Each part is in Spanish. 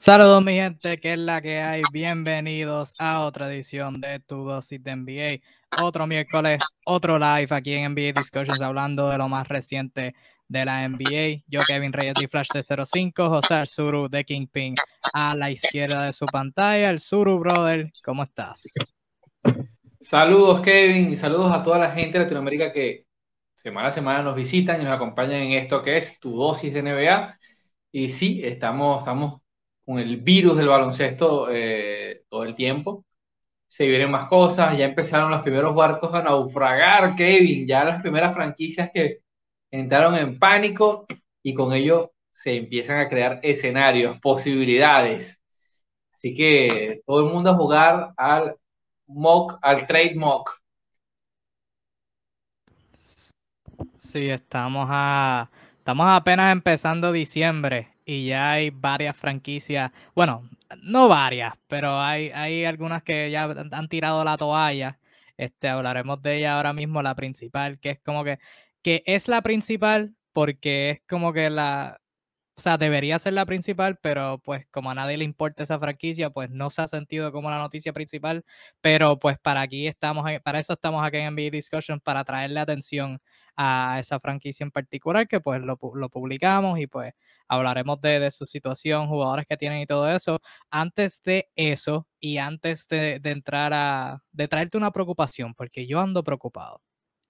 Saludos mi gente, que es la que hay. Bienvenidos a otra edición de Tu Dosis de NBA. Otro miércoles, otro live aquí en NBA Discussions hablando de lo más reciente de la NBA. Yo, Kevin Reyes de Flash de 05, José Arzuru de Kingpin a la izquierda de su pantalla. El Suru, brother, ¿cómo estás? Saludos Kevin y saludos a toda la gente de Latinoamérica que semana a semana nos visitan y nos acompañan en esto que es Tu Dosis de NBA. Y sí, estamos, estamos con el virus del baloncesto eh, todo el tiempo. Se vienen más cosas, ya empezaron los primeros barcos a naufragar, Kevin, ya las primeras franquicias que entraron en pánico y con ello se empiezan a crear escenarios, posibilidades. Así que todo el mundo a jugar al mock, al trade mock. Sí, estamos a estamos apenas empezando diciembre y ya hay varias franquicias, bueno, no varias, pero hay, hay algunas que ya han tirado la toalla. Este, hablaremos de ella ahora mismo, la principal, que es como que, que es la principal porque es como que la, o sea, debería ser la principal, pero pues como a nadie le importa esa franquicia, pues no se ha sentido como la noticia principal, pero pues para aquí estamos, para eso estamos aquí en NBA Discussion, para traerle atención a esa franquicia en particular, que pues lo, lo publicamos y pues hablaremos de, de, su situación, jugadores que tienen y todo eso. Antes de eso y antes de, de entrar a, de traerte una preocupación, porque yo ando preocupado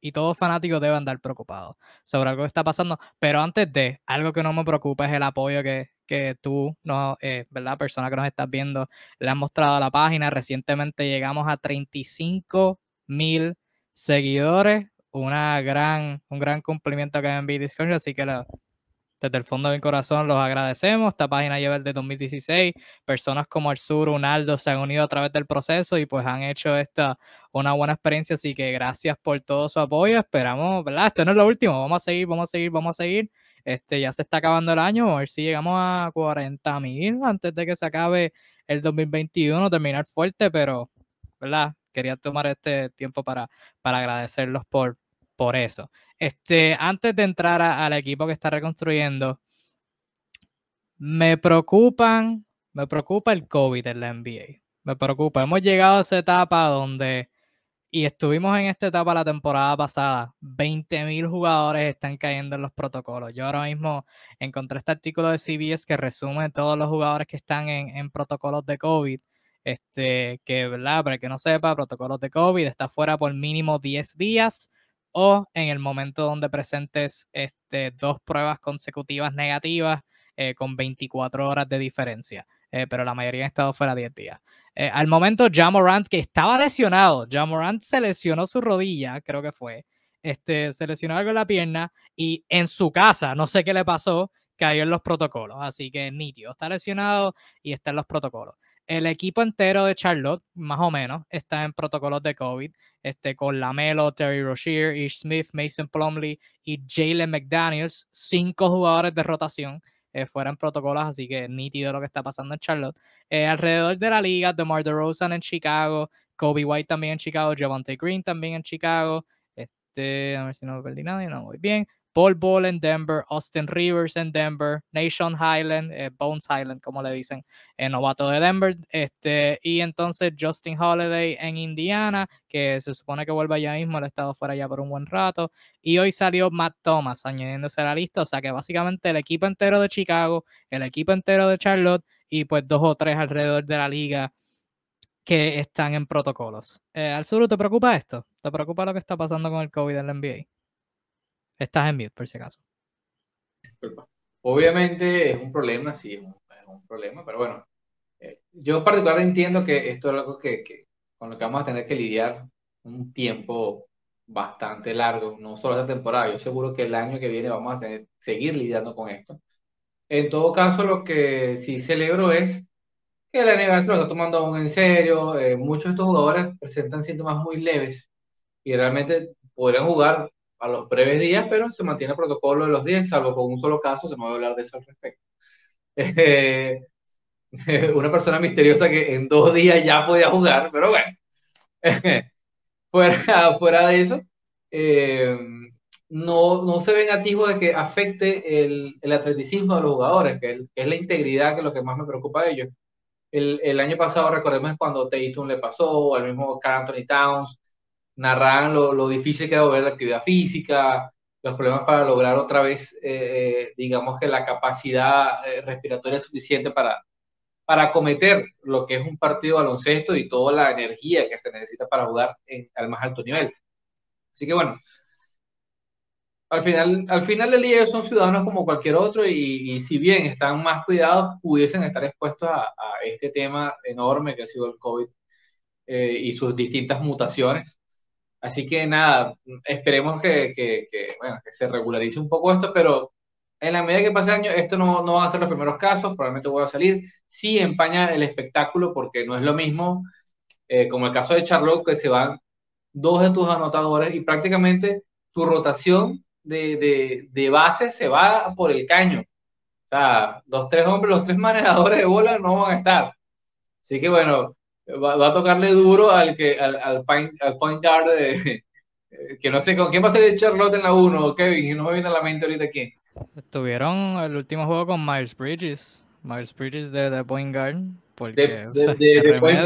y todos fanáticos deben andar preocupados sobre algo que está pasando. Pero antes de, algo que no me preocupa es el apoyo que, que tú, no, eh, ¿verdad? Persona que nos estás viendo, le has mostrado a la página. Recientemente llegamos a 35 mil seguidores una gran, un gran cumplimiento que en Discord, así que desde el fondo de mi corazón los agradecemos. Esta página lleva desde 2016. Personas como el Sur, Unaldo se han unido a través del proceso y pues han hecho esta una buena experiencia. Así que gracias por todo su apoyo. Esperamos, ¿verdad? Esto no es lo último. Vamos a seguir, vamos a seguir, vamos a seguir. Este, ya se está acabando el año. A ver si llegamos a 40 mil antes de que se acabe el 2021. Terminar fuerte, pero, ¿verdad? Quería tomar este tiempo para, para agradecerlos por, por eso. Este, antes de entrar al equipo que está reconstruyendo, me preocupan, me preocupa el COVID en la NBA. Me preocupa. Hemos llegado a esa etapa donde, y estuvimos en esta etapa la temporada pasada, 20.000 jugadores están cayendo en los protocolos. Yo ahora mismo encontré este artículo de CBS que resume todos los jugadores que están en, en protocolos de COVID este, que, ¿verdad? Para que no sepa, protocolos de COVID, está fuera por mínimo 10 días o en el momento donde presentes este, dos pruebas consecutivas negativas eh, con 24 horas de diferencia. Eh, pero la mayoría han estado fuera 10 días. Eh, al momento, Jamorant, que estaba lesionado, Jamorant se lesionó su rodilla, creo que fue, este, se lesionó algo en la pierna y en su casa, no sé qué le pasó, cayó en los protocolos. Así que nítido, está lesionado y está en los protocolos el equipo entero de Charlotte, más o menos, está en protocolos de COVID, este, con Lamelo, Terry Rozier, Ish Smith, Mason Plumley y Jalen McDaniels, cinco jugadores de rotación eh, fuera en protocolos, así que nítido lo que está pasando en Charlotte. Eh, alrededor de la liga, DeMar DeRozan en Chicago, Kobe White también en Chicago, Javante Green también en Chicago, este, a ver si no perdí nadie, no, muy bien. Paul Ball en Denver, Austin Rivers en Denver, Nation Highland, eh, Bones Highland, como le dicen, en novato de Denver, este, y entonces Justin Holiday en Indiana, que se supone que vuelve allá mismo, el estado fuera ya por un buen rato, y hoy salió Matt Thomas añadiéndose a la lista, o sea que básicamente el equipo entero de Chicago, el equipo entero de Charlotte, y pues dos o tres alrededor de la liga que están en protocolos. Eh, ¿Al sur te preocupa esto? ¿Te preocupa lo que está pasando con el COVID en la NBA? Estás en mute, por si acaso. Obviamente es un problema, sí, es un, problema, pero bueno, eh, yo particularmente entiendo que esto es algo que, con lo que vamos a tener que lidiar un tiempo bastante largo, no solo esta temporada, yo seguro que el año que viene vamos a seguir lidiando con esto. En todo caso, lo que sí celebro es que la NBA se lo está tomando aún en serio, eh, muchos de estos jugadores presentan síntomas muy leves y realmente podrían jugar a los breves días, pero se mantiene el protocolo de los 10, salvo con un solo caso, que no voy a hablar de eso al respecto. Eh, una persona misteriosa que en dos días ya podía jugar, pero bueno, fuera, fuera de eso, eh, no, no se ven atisbos de que afecte el, el atleticismo de los jugadores, que, es la integridad, que es lo que más me preocupa de ellos. El, el año pasado, recordemos cuando Tatum le pasó, o al mismo Carl Anthony Towns, narraban lo, lo difícil que era volver la actividad física, los problemas para lograr otra vez, eh, eh, digamos que la capacidad eh, respiratoria suficiente para, para acometer lo que es un partido de baloncesto y toda la energía que se necesita para jugar al más alto nivel. Así que bueno, al final, al final del día ellos son ciudadanos como cualquier otro y, si bien están más cuidados, pudiesen estar expuestos a, este tema enorme que ha sido el COVID y sus distintas mutaciones. Así que nada, esperemos que, que, bueno, que se regularice un poco esto, pero en la medida que pase año, esto no, no va a ser los primeros casos, probablemente voy a salir. Sí empaña el espectáculo porque no es lo mismo, eh, como el caso de Charlotte, que se van dos de tus anotadores y prácticamente tu rotación de, de, de base se va por el caño. O sea, los tres hombres, los tres manejadores de bola no van a estar. Así que bueno, va, a tocarle duro al que al, al, point, al point guard de, que no sé con quién va a ser Charlotte en la 1 Kevin, no me viene a la mente ahorita quién. Estuvieron el último juego con Miles Bridges, Miles Bridges de, de point guard, porque de, de, point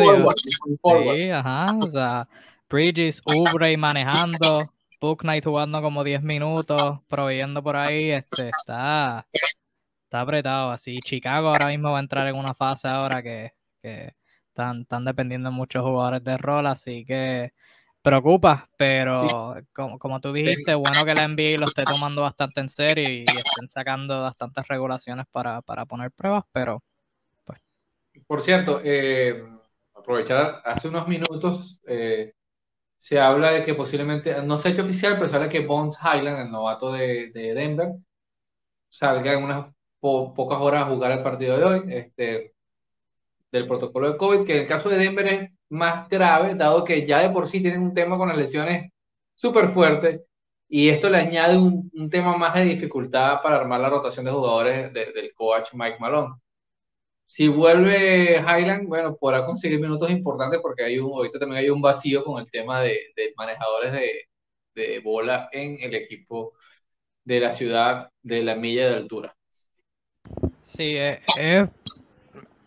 forward, Sí, ajá, o sea, Bridges, Ubre manejando, Book Knight jugando como 10 minutos, proveyendo por ahí, este, está, está apretado así. Chicago ahora mismo va a entrar en una fase ahora que, que están, están dependiendo muchos jugadores de rol, así que preocupa, pero como, como, tú dijiste, bueno que la NBA lo esté tomando bastante en serio y, estén sacando bastantes regulaciones para, para poner pruebas, pero pues. Por cierto, eh, aprovechar, hace unos minutos eh, se habla de que posiblemente, no se ha hecho oficial, pero se habla que Bones Highland, el novato de, de Denver, salga en unas pocas horas a jugar el partido de hoy. Este, del protocolo de COVID, que en el caso de Denver es más grave, dado que ya de por sí tienen un tema con las lesiones súper fuerte, y esto le añade un, un, tema más de dificultad para armar la rotación de jugadores del coach Mike Malone. Si vuelve Highland, bueno, podrá conseguir minutos importantes porque hay un, ahorita también hay un vacío con el tema de, de manejadores de, de bola en el equipo de la ciudad de la milla de altura. Sí, es, es,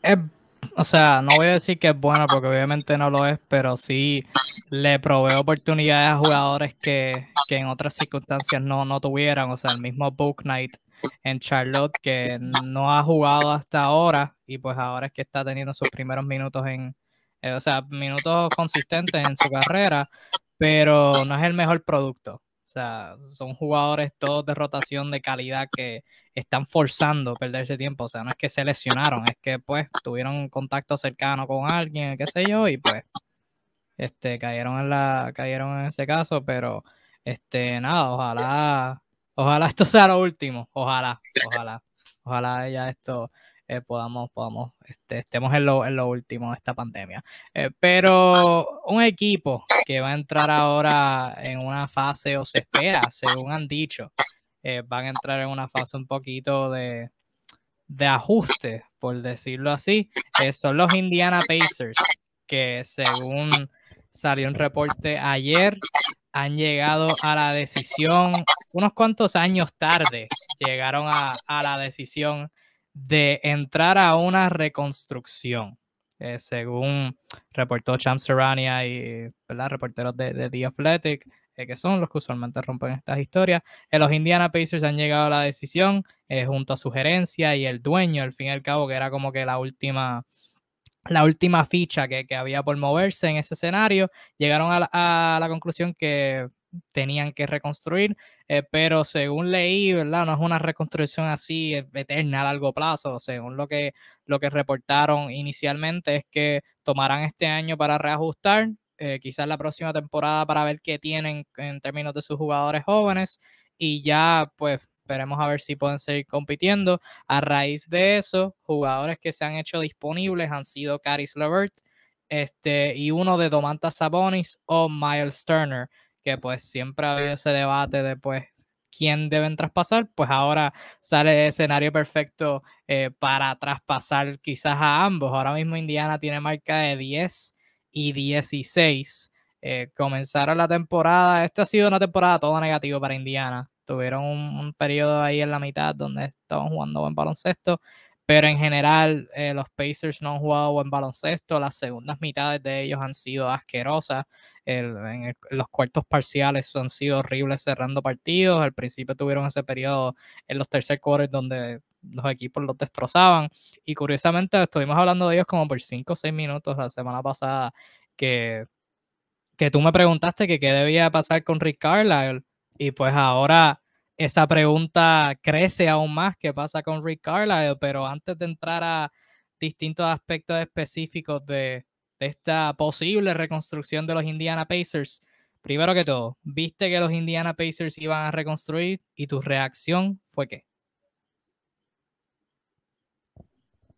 es o sea, no voy a decir que es bueno porque obviamente no lo es, pero sí le provee oportunidades a jugadores que, en otras circunstancias no, no tuvieran. O sea, el mismo Book Knight en Charlotte que no ha jugado hasta ahora y pues ahora es que está teniendo sus primeros minutos en, eh, o sea, minutos consistentes en su carrera, pero no es el mejor producto. O sea, son jugadores todos de rotación de calidad que están forzando a perderse tiempo. O sea, no es que se lesionaron, es que pues tuvieron contacto cercano con alguien, qué sé yo, y pues este cayeron en la, cayeron en ese caso, pero este nada, ojalá, ojalá esto sea lo último, ojalá, ojalá, ojalá ya esto eh, podamos, podamos, este, estemos en lo, en lo último de esta pandemia. Eh, pero un equipo que va a entrar ahora en una fase, o se espera, según han dicho, eh, van a entrar en una fase un poquito de, de ajuste, por decirlo así, son los Indiana Pacers, que según salió un reporte ayer, han llegado a la decisión, unos cuantos años tarde, llegaron a, a la decisión de entrar a una reconstrucción. Eh, según reportó Cham Serrania y ¿verdad? reporteros de, The Athletic, eh, que son los que usualmente rompen estas historias, eh, los Indiana Pacers han llegado a la decisión junto a su gerencia y el dueño, al fin y al cabo, que era como que la última, la última ficha que, había por moverse en ese escenario, llegaron a la conclusión que tenían que reconstruir, eh, pero según leí, ¿verdad? No es una reconstrucción así eterna a largo plazo, según lo que, lo que reportaron inicialmente es que tomarán este año para reajustar, eh, quizás la próxima temporada para ver qué tienen en términos de sus jugadores jóvenes y ya pues esperemos a ver si pueden seguir compitiendo. A raíz de eso, jugadores que se han hecho disponibles han sido Caris Levert este, y uno de Domantas Sabonis o Miles Turner que pues siempre ha habido ese debate de pues quién deben traspasar, pues ahora sale el escenario perfecto eh, para traspasar quizás a ambos. Ahora mismo Indiana tiene marca de 10 y 16. Eh, comenzaron la temporada, esta ha sido una temporada toda negativa para Indiana. tuvieron un, periodo ahí en la mitad donde estaban jugando buen baloncesto, pero en general eh, los Pacers no han jugado buen baloncesto, las segundas mitades de ellos han sido asquerosas, en, los cuartos parciales han sido horribles cerrando partidos, al principio tuvieron ese periodo en los tercer quarters donde los equipos los destrozaban. Y curiosamente estuvimos hablando de ellos como por 5 o 6 minutos la semana pasada que, que tú me preguntaste que qué debía pasar con Rick Carlisle. Y pues ahora esa pregunta crece aún más qué pasa con Rick Carlisle, pero antes de entrar a distintos aspectos específicos de, de esta posible reconstrucción de los Indiana Pacers, primero que todo, viste que los Indiana Pacers iban a reconstruir y tu reacción fue qué?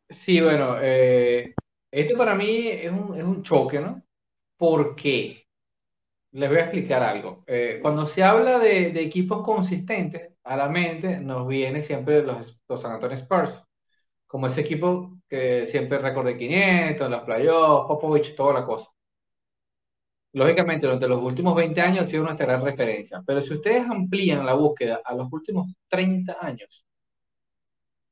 Sí, bueno, eh, para mí es un, es un choque, ¿no? ¿Por qué? Les voy a explicar algo. Eh, cuando se habla de, de, equipos consistentes, a la mente nos viene siempre los, los San Antonio Spurs, como ese equipo que siempre récord de 500, los playoffs, Popovich, toda la cosa. Lógicamente, durante los últimos 20 años ha sido nuestra gran referencia, pero si ustedes amplían la búsqueda a los últimos 30 años,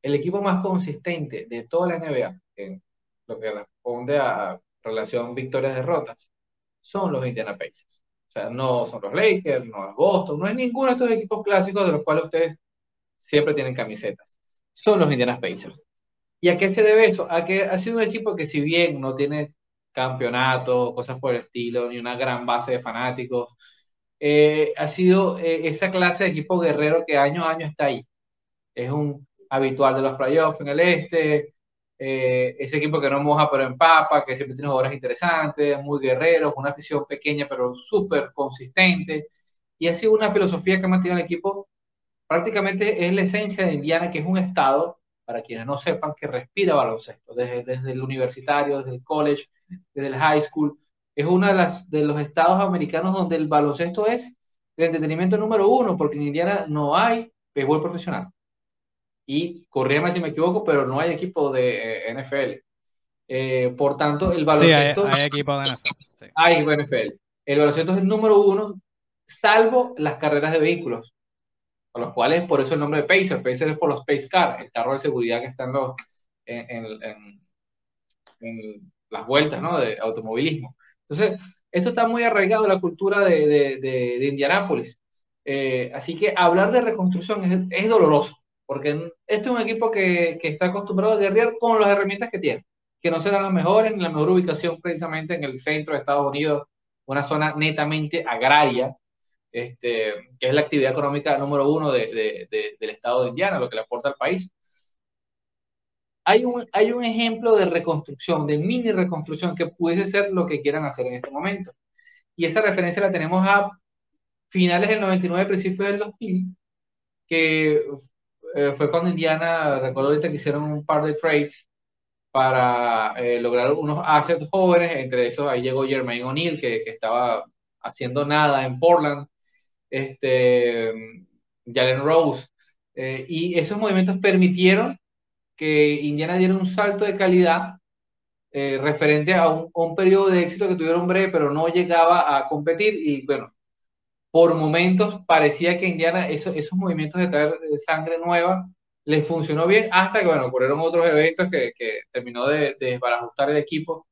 el equipo más consistente de toda la NBA, en lo que responde a relación victorias-derrotas, son los Indiana Pacers. O sea, no son los Lakers, no es Boston, no es ninguno de estos equipos clásicos de los cuales ustedes siempre tienen camisetas. Son los Indiana Pacers. ¿Y a qué se debe eso? A que ha sido un equipo que si bien no tiene campeonato, cosas por el estilo, ni una gran base de fanáticos, eh, ha sido eh, esa clase de equipo guerrero que año a año está ahí. Es un habitual de los playoffs en el este, eh, ese equipo que no moja pero empapa, que siempre tiene jugadores interesantes, muy guerreros, una afición pequeña pero súper consistente, y ha sido una filosofía que ha mantenido el equipo, prácticamente es la esencia de Indiana, que es un estado, para quienes no sepan, que respira baloncesto, desde, desde el universitario, desde el college, desde el high school, es uno de, las, de los estados americanos donde el baloncesto es el entretenimiento número uno, porque en Indiana no hay béisbol profesional y corríame si me equivoco, pero no hay equipo de eh, NFL. Eh, por tanto, el baloncesto. Sí, hay, equipo de NFL. Hay NFL. El baloncesto es el número uno, salvo las carreras de vehículos, los cuales, por eso el nombre de Pacer. Pacer es por los Pace Car, el carro de seguridad que está en, los, en, las vueltas ¿no? de automovilismo. Entonces, esto está muy arraigado en la cultura de, de, de, Indianápolis. Eh, así que hablar de reconstrucción es, es doloroso porque este es un equipo que, que, está acostumbrado a guerrear con las herramientas que tiene, que no serán las mejores, en la mejor ubicación precisamente en el centro de Estados Unidos, una zona netamente agraria, este, que es la actividad económica número uno de, de, del estado de Indiana, lo que le aporta al país. Hay un, hay un ejemplo de reconstrucción, de mini reconstrucción, que pudiese ser lo que quieran hacer en este momento. Y esa referencia la tenemos a finales del 99, principios del 2000, que eh, fue cuando Indiana, recuerdo ahorita que hicieron un par de trades para eh, lograr unos assets jóvenes, entre esos ahí llegó Jermaine O'Neal, que, que, estaba haciendo nada en Portland, este, Jalen Rose, eh, y esos movimientos permitieron que Indiana diera un salto de calidad referente a un, a un, periodo de éxito que tuvieron breve, pero no llegaba a competir, y bueno, por momentos parecía que Indiana, eso, esos movimientos de traer sangre nueva, les funcionó bien hasta que, bueno, ocurrieron otros eventos que, que terminó de, de desbarajustar el equipo.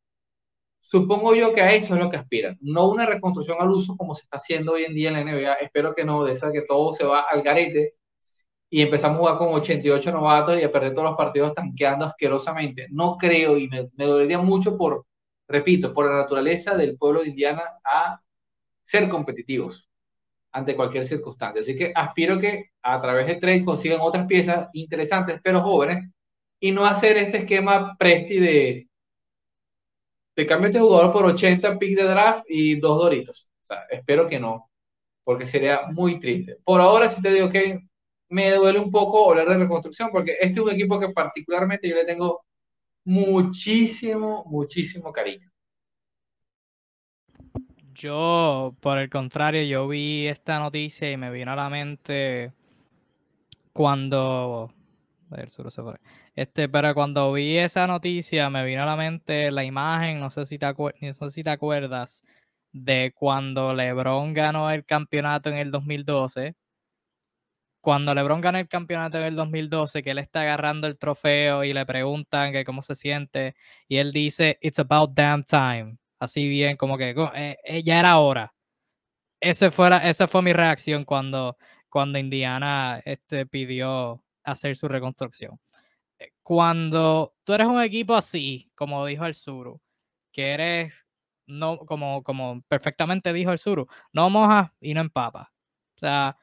Supongo yo que a eso es lo que aspiran, no una reconstrucción al uso como se está haciendo hoy en día en la NBA. Espero que no, de esa que todo se va al garete y empezamos a jugar con 88 novatos y a perder todos los partidos tanqueando asquerosamente. No creo y me, me dolería mucho por, repito, por la naturaleza del pueblo de Indiana a ser competitivos ante cualquier circunstancia. Así que aspiro que a través de trade consigan otras piezas interesantes, pero jóvenes, y no hacer este esquema Presti de, de cambio este jugador por 80 picks de draft y dos doritos. O sea, espero que no, porque sería muy triste. Por ahora sí te digo que me duele un poco hablar de reconstrucción, porque este es un equipo que particularmente yo le tengo muchísimo, muchísimo cariño. Yo, por el contrario, yo vi esta noticia y me vino a la mente cuando. Este, pero cuando vi esa noticia me vino a la mente la imagen, no sé si te, no sé si te acuerdas, de cuando LeBron ganó el campeonato en el 2012 cuando LeBron gana el campeonato en el 2012, que él está agarrando el trofeo y le preguntan que cómo se siente, y él dice, It's about damn time. Así bien, como que eh, eh, ya era hora. Ese esa fue mi reacción cuando, cuando Indiana este, pidió hacer su reconstrucción. Cuando tú eres un equipo así, como dijo el Suru, que eres, no, como, como perfectamente dijo el Suru, no mojas y no empapas. O sea,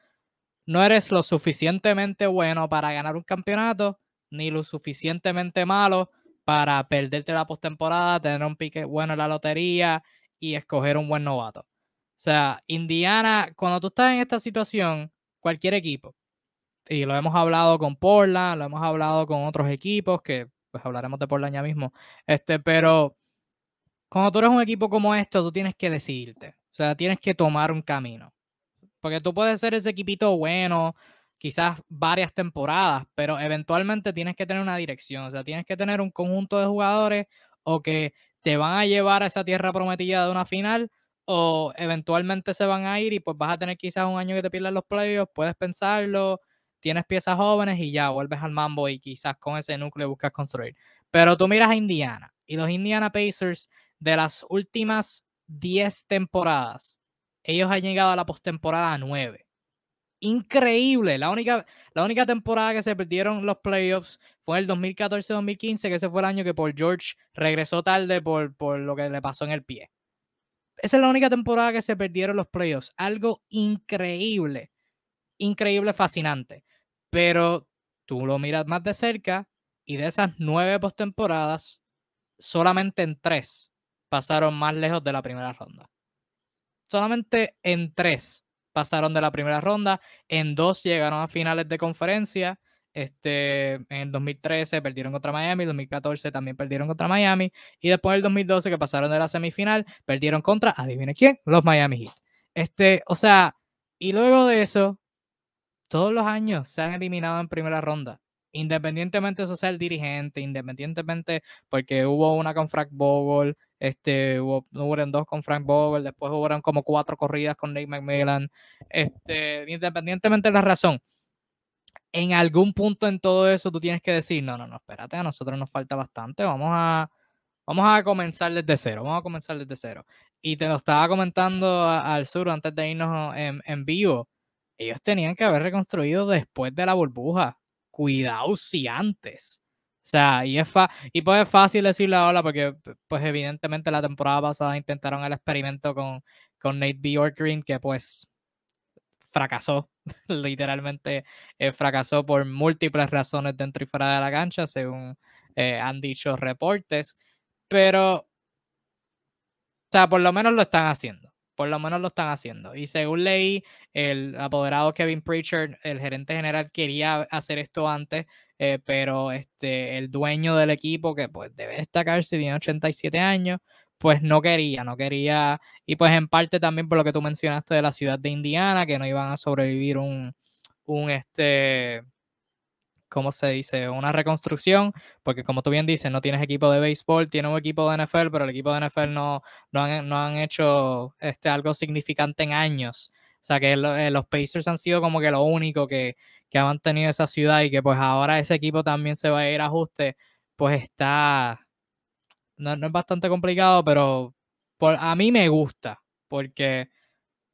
no eres lo suficientemente bueno para ganar un campeonato, ni lo suficientemente malo para perderte la postemporada, tener un pique bueno en la lotería y escoger un buen novato. O sea, Indiana, cuando tú estás en esta situación, cualquier equipo, y lo hemos hablado con Portland, lo hemos hablado con otros equipos, que pues hablaremos de Portland ya mismo, este, pero cuando tú eres un equipo como esto, tú tienes que decidirte, o sea, tienes que tomar un camino. Porque tú puedes ser ese equipito bueno, quizás varias temporadas, pero eventualmente tienes que tener una dirección, o sea, tienes que tener un conjunto de jugadores o que te van a llevar a esa tierra prometida de una final o eventualmente se van a ir y pues vas a tener quizás un año que te pierdas los playoffs, puedes pensarlo, tienes piezas jóvenes y ya vuelves al mambo y quizás con ese núcleo buscas construir. Pero tú miras a Indiana y los Indiana Pacers de las últimas 10 temporadas ellos han llegado a la postemporada 9. Increíble. La única, la única temporada que se perdieron los playoffs fue el 2014-2015, que ese fue el año que Paul George regresó tarde por, por lo que le pasó en el pie. Esa es la única temporada que se perdieron los playoffs. Algo increíble. Increíble, fascinante. Pero tú lo miras más de cerca y de esas nueve postemporadas, solamente en tres pasaron más lejos de la primera ronda solamente en tres pasaron de la primera ronda, en dos llegaron a finales de conferencia. Este, en el 2013 perdieron contra Miami, en 2014 también perdieron contra Miami, y después en el 2012 que pasaron de la semifinal, perdieron contra, adivine quién, los Miami Heat. Este, o sea, y luego de eso, todos los años se han eliminado en primera ronda independientemente de sea el dirigente, independientemente porque hubo una con Frank Vogel, este, hubo, dos con Frank Vogel, después hubo como cuatro corridas con Nate McMillan, este, independientemente de la razón, en algún punto en todo eso tú tienes que decir, no, no, no, espérate, a nosotros nos falta bastante, vamos a, vamos a comenzar desde cero, vamos a comenzar desde cero. Y te lo estaba comentando al sur antes de irnos en, en vivo, ellos tenían que haber reconstruido después de la burbuja. Cuidado si antes. O sea, y, es y pues es fácil decirle ahora porque pues evidentemente la temporada pasada intentaron el experimento con, con Nate Bjorkgren que pues fracasó, literalmente eh, fracasó por múltiples razones dentro y fuera de la cancha, según eh, han dicho reportes, pero, o sea, por lo menos lo están haciendo por lo menos lo están haciendo. Y según leí, el apoderado Kevin Preacher, el gerente general, quería hacer esto antes, eh, pero este, el dueño del equipo, que pues debe destacarse, tiene 87 años, pues no quería, no quería, y pues en parte también por lo que tú mencionaste de la ciudad de Indiana, que no iban a sobrevivir un, un este, ¿cómo se dice? Una reconstrucción, porque como tú bien dices, no tienes equipo de béisbol, tienes un equipo de NFL, pero el equipo de NFL no, no, han, no han hecho este, algo significante en años. O sea que eh, los Pacers han sido como que lo único que, que han mantenido esa ciudad y que pues ahora ese equipo también se va a ir a ajuste, pues está, no, es bastante complicado, pero por, a mí me gusta, porque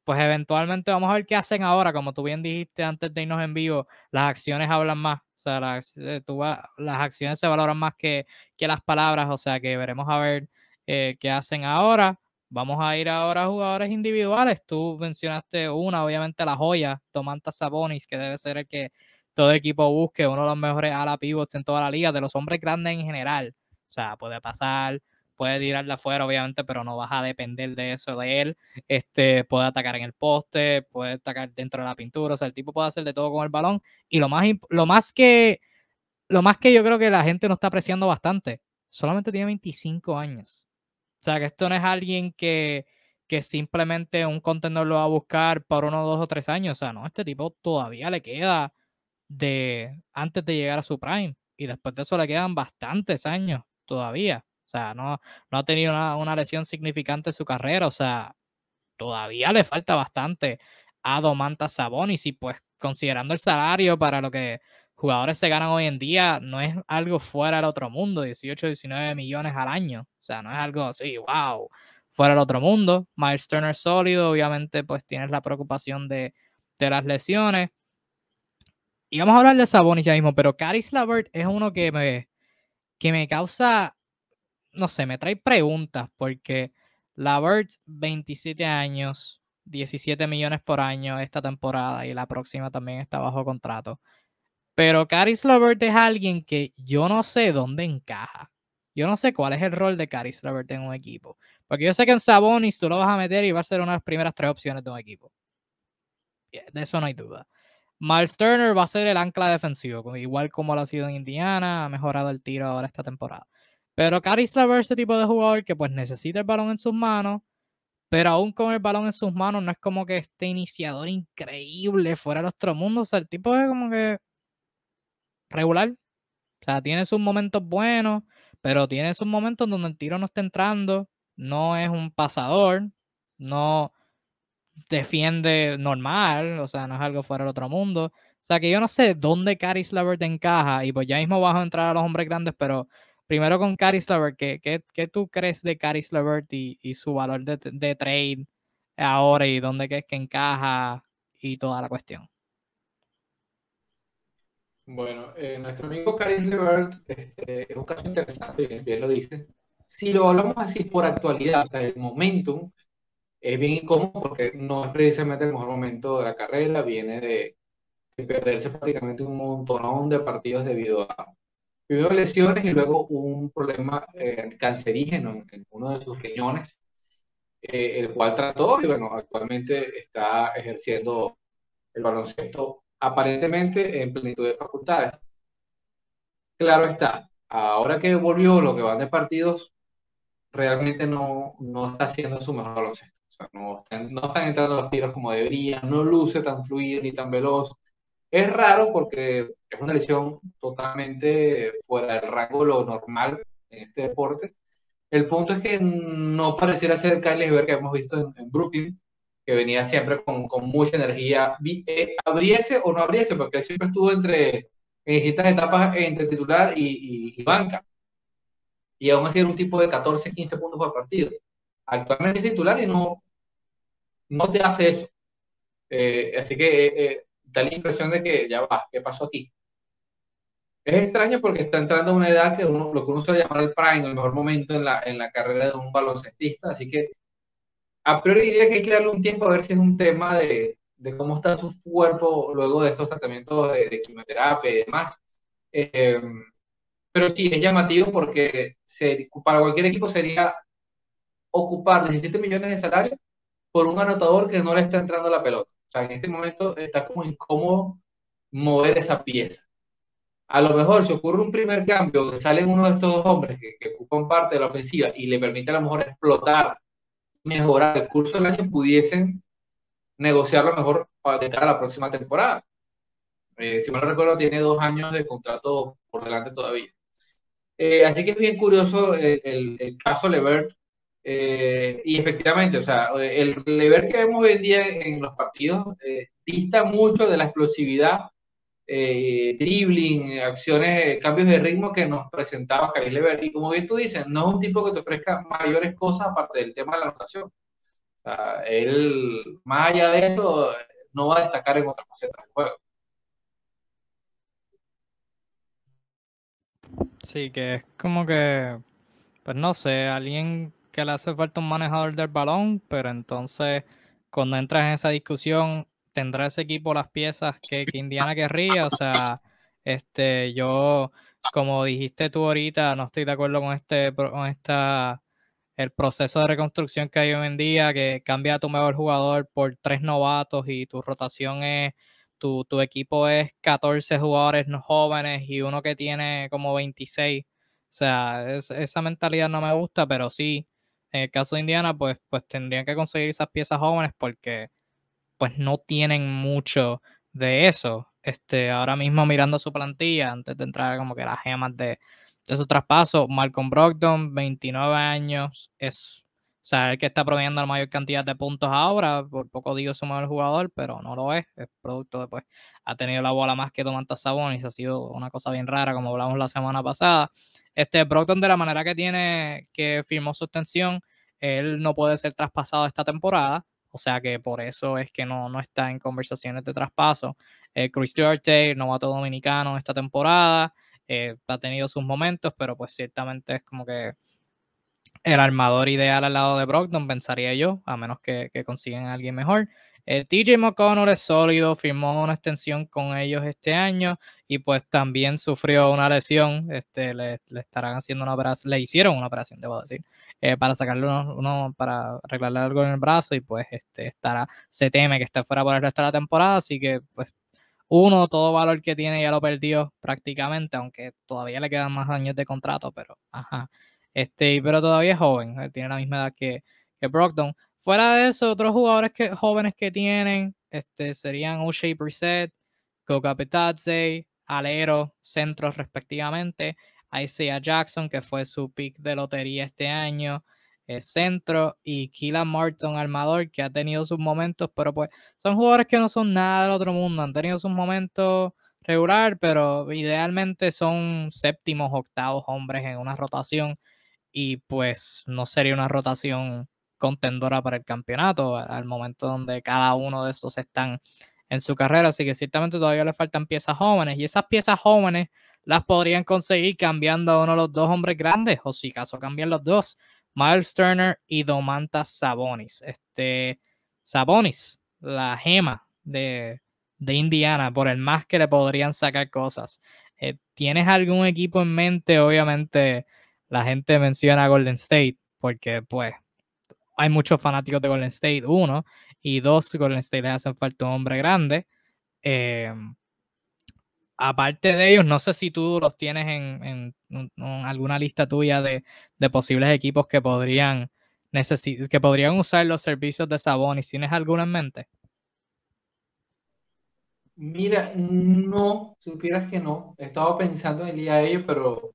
pues eventualmente vamos a ver qué hacen ahora, como tú bien dijiste antes de irnos en vivo, las acciones hablan más sea, las, eh, las acciones se valoran más que, que, las palabras, o sea que veremos a ver eh, qué hacen ahora. Vamos a ir ahora a jugadores individuales. Tú mencionaste una, obviamente la joya, Tomantas Sabonis, que debe ser el que todo equipo busque, uno de los mejores ala pivots en toda la liga, de los hombres grandes en general. O sea, puede pasar puede tirarla afuera, obviamente, pero no vas a depender de eso de él. Este, puede atacar en el poste, puede atacar dentro de la pintura, o sea, el tipo puede hacer de todo con el balón. Y lo más, lo más que lo más que yo creo que la gente no está apreciando bastante, solamente tiene 25 años. O sea, que esto no es alguien que, que simplemente un contendor lo va a buscar por uno, dos o tres años. O sea, no, este tipo todavía le queda de antes de llegar a su prime. Y después de eso le quedan bastantes años todavía. O sea, no, no ha tenido una, lesión significante en su carrera. O sea, todavía le falta bastante a Domantas Sabonis. Y pues considerando el salario para lo que jugadores se ganan hoy en día, no es algo fuera del otro mundo, 18, 19 millones al año. O sea, no es algo así, wow, fuera del otro mundo. Miles Turner sólido, obviamente, pues tienes la preocupación de, de las lesiones. Y vamos a hablar de Sabonis ya mismo, pero Caris Lavert es uno que me, que me causa, no sé, me trae preguntas, porque Lavert, 27 años, 17 millones por año esta temporada y la próxima también está bajo contrato. Pero Caris Lavert es alguien que yo no sé dónde encaja. Yo no sé cuál es el rol de Caris Lavert en un equipo. Porque yo sé que en Sabonis tú lo vas a meter y va a ser una de las primeras tres opciones de un equipo. De eso no hay duda. Miles Turner va a ser el ancla defensivo, igual como lo ha sido en Indiana, ha mejorado el tiro ahora esta temporada. Pero Caris Levert es ese tipo de jugador que pues necesita el balón en sus manos, pero aún con el balón en sus manos no es como que este iniciador increíble fuera de otro mundo. O sea, el tipo es como que regular. O sea, tiene sus momentos buenos, pero tiene sus momentos donde el tiro no está entrando, no es un pasador, no, defiende normal, o sea, no es algo fuera del otro mundo. O sea, que yo no sé dónde Caris Levert encaja y pues ya mismo vamos a entrar a los hombres grandes, pero primero con Caris Levert, ¿qué, tú crees de Caris Levert y, su valor de, de, trade ahora y dónde es que encaja y toda la cuestión? Bueno, eh, nuestro amigo Caris Levert este, es un caso interesante, bien lo dice. Si lo hablamos así por actualidad, o sea, el momentum, es bien incómodo porque no es precisamente el mejor momento de la carrera, viene de, perderse prácticamente un montón de partidos debido a primero lesiones y luego un problema eh, cancerígeno en, uno de sus riñones, eh, el cual trató y bueno, actualmente está ejerciendo el baloncesto aparentemente en plenitud de facultades. Claro está, ahora que volvió lo que van de partidos, realmente no, no está haciendo su mejor baloncesto no están, no están entrando los tiros como deberían, no luce tan fluido ni tan veloz. Es raro porque es una lesión totalmente fuera del rango lo normal en este deporte. El punto es que no pareciera ser Kyle Berg que hemos visto en, Brooklyn, que venía siempre con, mucha energía. Eh, abriese o no abriese, porque siempre estuvo entre, en distintas etapas entre titular y, banca. Y aún así era un tipo de 14, 15 puntos por partido. Actualmente es titular y no, no te hace eso. Eh, así que eh, da la impresión de que ya va, ¿qué pasó aquí? Es extraño porque está entrando a una edad que uno, lo que uno suele llamar el prime, el mejor momento en la, en la carrera de un baloncestista, así que a priori diría que hay que darle un tiempo a ver si es un tema de, de cómo está su cuerpo luego de estos tratamientos de, quimioterapia y demás. pero sí, es llamativo porque para cualquier equipo sería ocupar 17 millones de salario por un anotador que no le está entrando la pelota. O sea, en este momento está como incómodo mover esa pieza. A lo mejor si ocurre un primer cambio salen uno de estos dos hombres que, ocupan parte de la ofensiva y le permite a lo mejor explotar, mejorar el curso del año, pudiesen negociarlo mejor para cara a la próxima temporada. Eh, si mal no recuerdo, tiene dos años de contrato por delante todavía. Eh, así que es bien curioso el, el caso Levert eh, y efectivamente, o sea, el lever que vemos hoy en día en los partidos eh, dista mucho de la explosividad, eh, dribbling, acciones, cambios de ritmo que nos presentaba Karim Lever. Y como bien tú dices, no es un tipo que te ofrezca mayores cosas aparte del tema de la anotación. O sea, él, más allá de eso, no va a destacar en otras facetas del juego. Sí, que es como que, pues no sé, alguien que le hace falta un manejador del balón, pero entonces cuando entras en esa discusión, ¿tendrá ese equipo las piezas que, Indiana querría? O sea, este, yo, como dijiste tú ahorita, no estoy de acuerdo con este, con esta, el proceso de reconstrucción que hay hoy en día, que cambia a tu mejor jugador por tres novatos y tu rotación es, tu, tu equipo es 14 jugadores jóvenes y uno que tiene como 26. O sea, esa mentalidad no me gusta, pero sí, en el caso de Indiana, pues, pues tendrían que conseguir esas piezas jóvenes porque pues no tienen mucho de eso. Este, ahora mismo mirando su plantilla, antes de entrar como que las gemas de, de su traspaso, Malcolm Brogdon, 29 años, es sea, el que está proveyendo la mayor cantidad de puntos ahora, por poco digo su mejor jugador, pero no lo es, es producto de, pues, ha tenido la bola más que Domantas Sabonis, ha sido una cosa bien rara, como hablamos la semana pasada. Este Brockton, de la manera que tiene, que firmó su extensión, él no puede ser traspasado esta temporada, o sea que por eso es que no, no está en conversaciones de traspaso. Eh, Chris Duarte, novato dominicano esta temporada, eh, ha tenido sus momentos, pero pues ciertamente es como que el armador ideal al lado de Brogdon, pensaría yo, a menos que, consigan a alguien mejor. Eh, TJ McConnell es sólido, firmó una extensión con ellos este año y pues también sufrió una lesión. Este, le, estarán haciendo una operación, le hicieron una operación, debo decir, eh, para sacarle uno, para arreglarle algo en el brazo y pues este, estará, se teme que esté fuera por el resto de la temporada, así que pues uno, todo valor que tiene ya lo perdió prácticamente, aunque todavía le quedan más años de contrato, pero ajá. Este, pero todavía es joven, tiene la misma edad que, que Brogdon. Fuera de eso, otros jugadores que, jóvenes que tienen este, serían O'Shea Brissett, Coca Petadze, Alero, centros respectivamente. Isaiah Jackson, que fue su pick de lotería este año, centro. Y Kila Martin, armador, que ha tenido sus momentos, pero pues son jugadores que no son nada del otro mundo. Han tenido sus momentos regular, pero idealmente son séptimos, octavos hombres en una rotación y pues no sería una rotación contendora para el campeonato al momento donde cada uno de esos están en su carrera, así que ciertamente todavía le faltan piezas jóvenes y esas piezas jóvenes las podrían conseguir cambiando a uno de los dos hombres grandes o si caso cambian los dos, Miles Turner y Domantas Sabonis. Este Sabonis, la gema de, de Indiana, por el más que le podrían sacar cosas. Eh, ¿Tienes algún equipo en mente? Obviamente la gente menciona Golden State porque pues hay muchos fanáticos de Golden State, uno, y dos, Golden State le hacen falta un hombre grande. Em, aparte de ellos, no sé si tú los tienes en, alguna lista tuya de, posibles equipos que podrían, que podrían usar los servicios de Sabonis. ¿Tienes alguna en mente? Mira, no, supieras que no. He estado pensando en el día de ellos, pero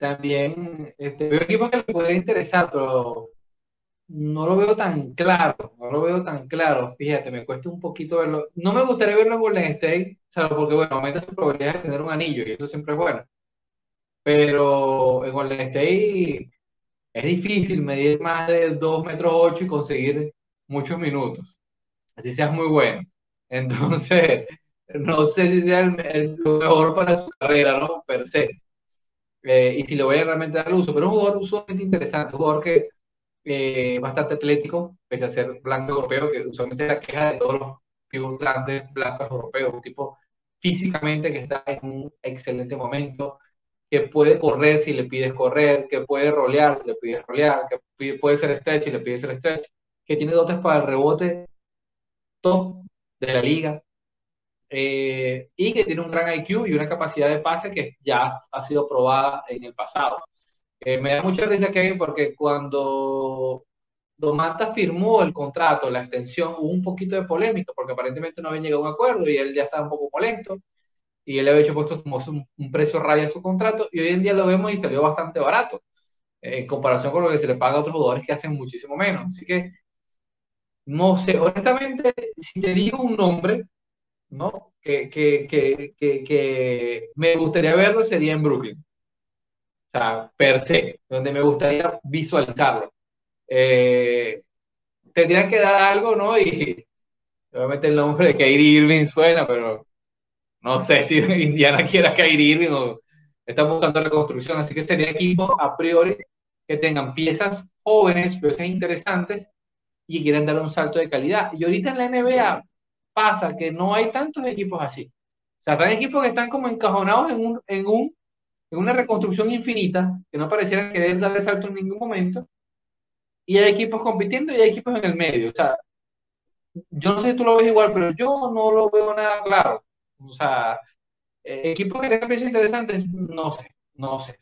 también este, veo equipos que le podría interesar, pero no lo veo tan claro, no lo veo tan claro. Fíjate, me cuesta un poquito verlo. No me gustaría verlo en Golden State, salvo porque, bueno, aumenta su probabilidad de tener un anillo y eso siempre es bueno. Pero en Golden State es difícil medir más de 2 metros 8 y conseguir muchos minutos. Así seas muy bueno. Entonces, no sé si sea el, mejor para su carrera, ¿no? Per se. Eh, y si lo voy a realmente dar uso, pero es un jugador sumamente interesante, un jugador que eh, bastante atlético, pese a ser blanco europeo, que usualmente es la queja de todos los pibos grandes blancos europeos, un tipo físicamente que está en un excelente momento, que puede correr si le pides correr, que puede rolear si le pides rolear, que puede ser stretch si le pides ser stretch, que tiene dotes para el rebote top de la liga, eh, y que tiene un gran IQ y una capacidad de pase que ya ha sido probada en el pasado. Eh, me da mucha risa que porque cuando Domanta firmó el contrato, la extensión, hubo un poquito de polémica porque aparentemente no habían llegado a un acuerdo y él ya estaba un poco molesto y él había hecho puesto como un, precio raya a su contrato y hoy en día lo vemos y salió bastante barato en comparación con lo que se le paga a otros jugadores que hacen muchísimo menos. Así que, no sé, honestamente, si te digo un nombre, ¿no? Que, que, que, que, me gustaría verlo sería en Brooklyn. O sea, per se, donde me gustaría visualizarlo. Eh, tendrían que dar algo, ¿no? Y obviamente el nombre de Kyrie Irving suena, pero no sé si Indiana quiera Kyrie Irving o están buscando reconstrucción, así que sería equipo a priori que tengan piezas jóvenes, piezas interesantes y quieren dar un salto de calidad. Y ahorita en la NBA pasa que no hay tantos equipos así. O sea, están equipos que están como encajonados en, un, en, un, en una reconstrucción infinita, que no parecieran querer darle salto en ningún momento, y hay equipos compitiendo y hay equipos en el medio. O sea, yo no sé si tú lo ves igual, pero yo no lo veo nada claro. O sea, eh, equipos que tengan piezas interesantes, no sé, no sé.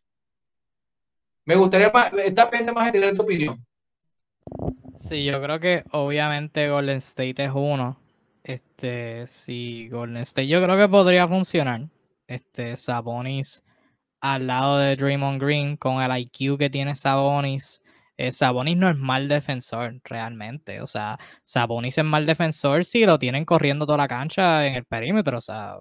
Me gustaría más, está pendiente más de tener tu opinión. Sí, yo creo que obviamente Golden State es uno este, si Golden State, yo creo que podría funcionar. Este, Sabonis al lado de Draymond Green, con el IQ que tiene Sabonis, eh, Sabonis no es mal defensor realmente. O sea, Sabonis es mal defensor si lo tienen corriendo toda la cancha en el perímetro. O sea,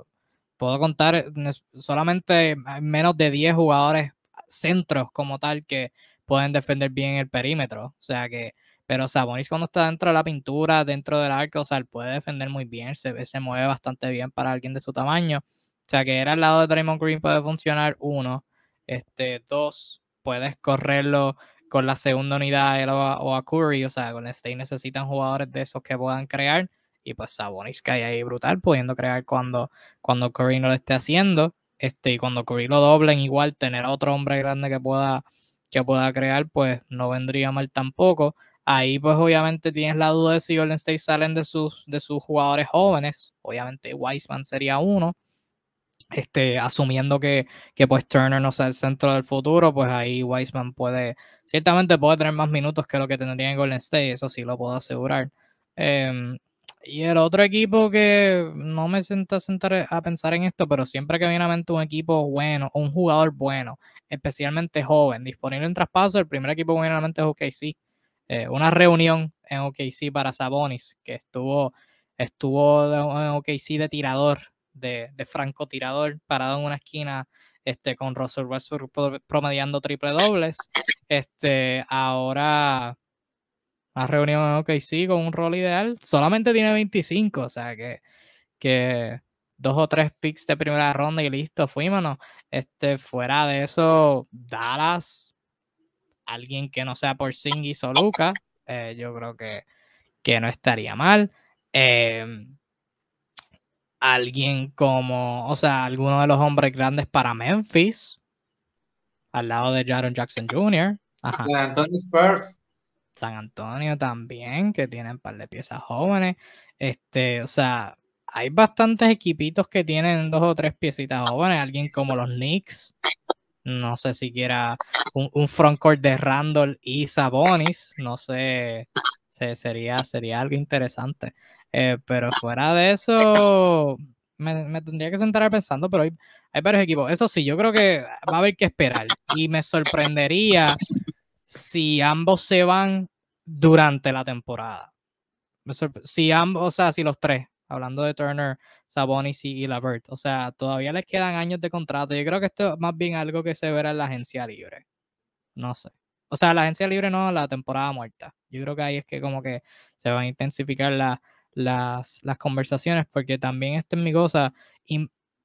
puedo contar eh, solamente menos de 10 jugadores centros como tal que pueden defender bien el perímetro. O sea que, pero Sabonis cuando está dentro de la pintura, dentro del arco, o sea, él puede defender muy bien, se, se mueve bastante bien para alguien de su tamaño. O sea que era al lado de Draymond Green puede funcionar uno. Este, dos, puedes correrlo con la segunda unidad o a, Curry, o sea, con State necesitan jugadores de esos que puedan crear y pues Sabonis cae ahí brutal pudiendo crear cuando, cuando Curry no lo esté haciendo este, y cuando Curry lo doblen igual tener otro hombre grande que pueda que pueda crear pues no vendría mal tampoco ahí pues obviamente tienes la duda de si Golden State salen de sus, de sus jugadores jóvenes obviamente Wiseman sería uno este, asumiendo que, que, pues Turner no sea el centro del futuro, pues ahí Wiseman puede, ciertamente puede tener más minutos que lo que tendría en Golden State, eso sí lo puedo asegurar. Em, y el otro equipo que no me siento a sentar a pensar en esto, pero siempre que viene a mente un equipo bueno, un jugador bueno, especialmente joven, disponible en traspaso, el primer equipo que viene a la mente es OKC. Eh, una reunión en OKC para Sabonis, que estuvo, estuvo en OKC de tirador de, de francotirador parado en una esquina este, con Russell Westbrook promediando triple dobles. Este, ahora la reunión en OKC con un rol ideal. Solamente tiene 25, o sea que, que dos o tres picks de primera ronda y listo, fuimos. Este, fuera de eso, Dallas, alguien que no sea por Singis o Luca, eh, yo creo que, que no estaría mal. Eh, alguien como, o sea, alguno de los hombres grandes para Memphis, al lado de Jaron Jackson Jr. San Antonio Spurs. San Antonio también, que tienen un par de piezas jóvenes. Este, o sea, hay bastantes equipitos que tienen dos o tres piecitas jóvenes. Alguien como los Knicks. No sé siquiera un, un frontcourt de Randall y Sabonis. No sé. sería, sería algo interesante. Eh, pero fuera de eso, me, tendría que sentar pensando, pero hay varios equipos. Eso sí, yo creo que va a haber que esperar. Y me sorprendería si ambos se van durante la temporada. si ambos, o sea, si los tres, hablando de Turner, Sabonis y, Lavert, o sea, todavía les quedan años de contrato. Yo creo que esto es más bien algo que se verá en la agencia libre. No sé. O sea, la agencia libre no, la temporada muerta. Yo creo que ahí es que como que se van a intensificar la, las, las conversaciones, porque también esta es mi cosa,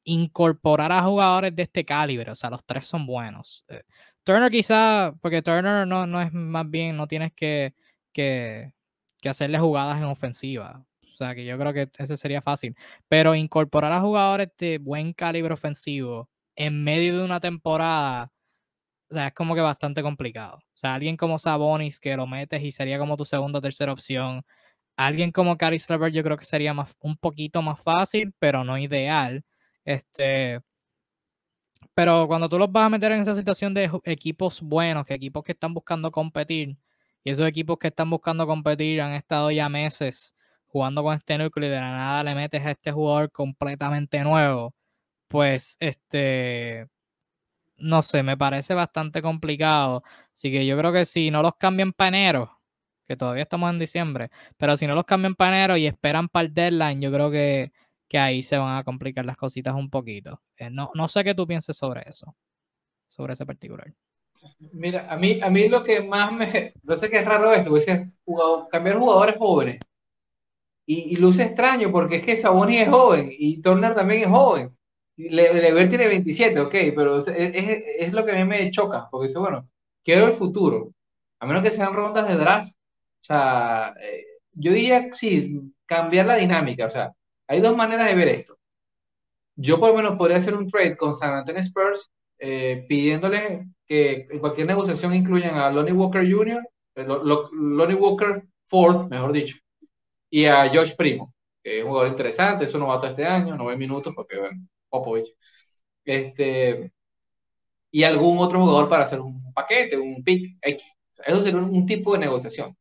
incorporar a jugadores de este calibre, o sea, los tres son buenos. Eh, Turner quizá, porque Turner no, no es más bien, no tienes que, que, que hacerle jugadas en ofensiva. O sea, que yo creo que ese sería fácil. Pero incorporar a jugadores de buen calibre ofensivo en medio de una temporada, o sea, es como que bastante complicado. O sea, alguien como Sabonis que lo metes y sería como tu segunda o tercera opción alguien como Caris Levert yo creo que sería más, un poquito más fácil, pero no ideal. Este, pero cuando tú los vas a meter en esa situación de equipos buenos, que equipos que están buscando competir, y esos equipos que están buscando competir han estado ya meses jugando con este núcleo y de la nada le metes a este jugador completamente nuevo, pues este, no sé, me parece bastante complicado. Así que yo creo que si no los cambian para enero, que todavía estamos en diciembre, pero si no los cambian para enero y esperan para el deadline, yo creo que, que ahí se van a complicar las cositas un poquito. Eh, no, no sé qué tú pienses sobre eso, sobre ese particular. Mira, a mí, a mí lo que más me. No sé qué es raro esto, es cambiar jugadores jóvenes. Y, y, luce extraño porque es que Saboni es joven y Turner también es joven. Lever tiene 27, ok, pero es, es, lo que a mí me choca, porque dice, bueno, quiero el futuro. A menos que sean rondas de draft o sea, eh, yo diría, sí, cambiar la dinámica. O sea, hay dos maneras de ver esto. Yo por lo menos podría hacer un trade con San Antonio Spurs eh, pidiéndole que en cualquier negociación incluyan a Lonnie Walker Jr., eh, Lonnie Walker Fourth, mejor dicho, y a Josh Primo, que es un jugador interesante, es un novato este año, no ve minutos porque, bueno, Popovich. Este, y algún otro jugador para hacer un paquete, un pick X. Eso sería un tipo de negociación.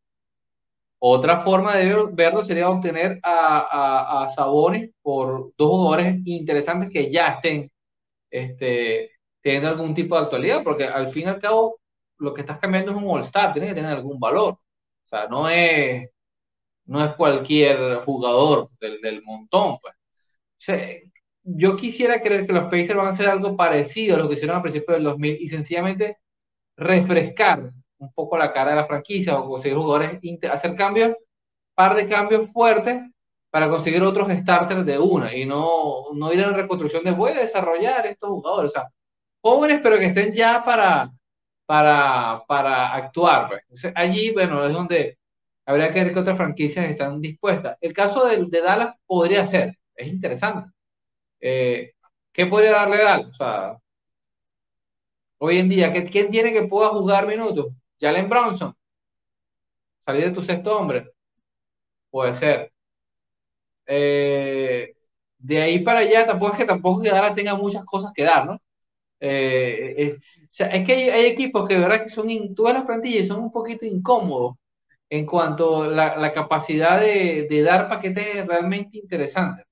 Otra forma de verlo sería obtener a, a, Sabonis por dos jugadores interesantes que ya estén este, teniendo algún tipo de actualidad, porque al fin y al cabo lo que estás cambiando es un All-Star, tiene que tener algún valor. O sea, no es, no es cualquier jugador del, del montón, pues. Yo quisiera creer que los Pacers van a hacer algo parecido a lo que hicieron a principios del 2000 y sencillamente refrescar un poco la cara de la franquicia o conseguir jugadores, hacer cambios, par de cambios fuertes para conseguir otros starters de una y no, no ir en reconstrucción de voy a desarrollar estos jugadores, jóvenes pero que estén ya para, para, para actuar. Pues. allí, bueno, es donde habría que ver que otras franquicias están dispuestas. El caso de, de Dallas podría ser, es interesante. Eh, ¿Qué podría darle Dallas? Hoy en día, ¿quién tiene que pueda jugar minutos? Jalen Bronson. Salir de tu sexto hombre. Puede ser. Eh, de ahí para allá, tampoco es que tampoco Dallas tenga muchas cosas que dar, ¿no? Eh, o sea, es que hay, equipos que verdad que son, todas las plantillas son un poquito incómodos en cuanto a la, capacidad de, dar paquetes realmente interesantes.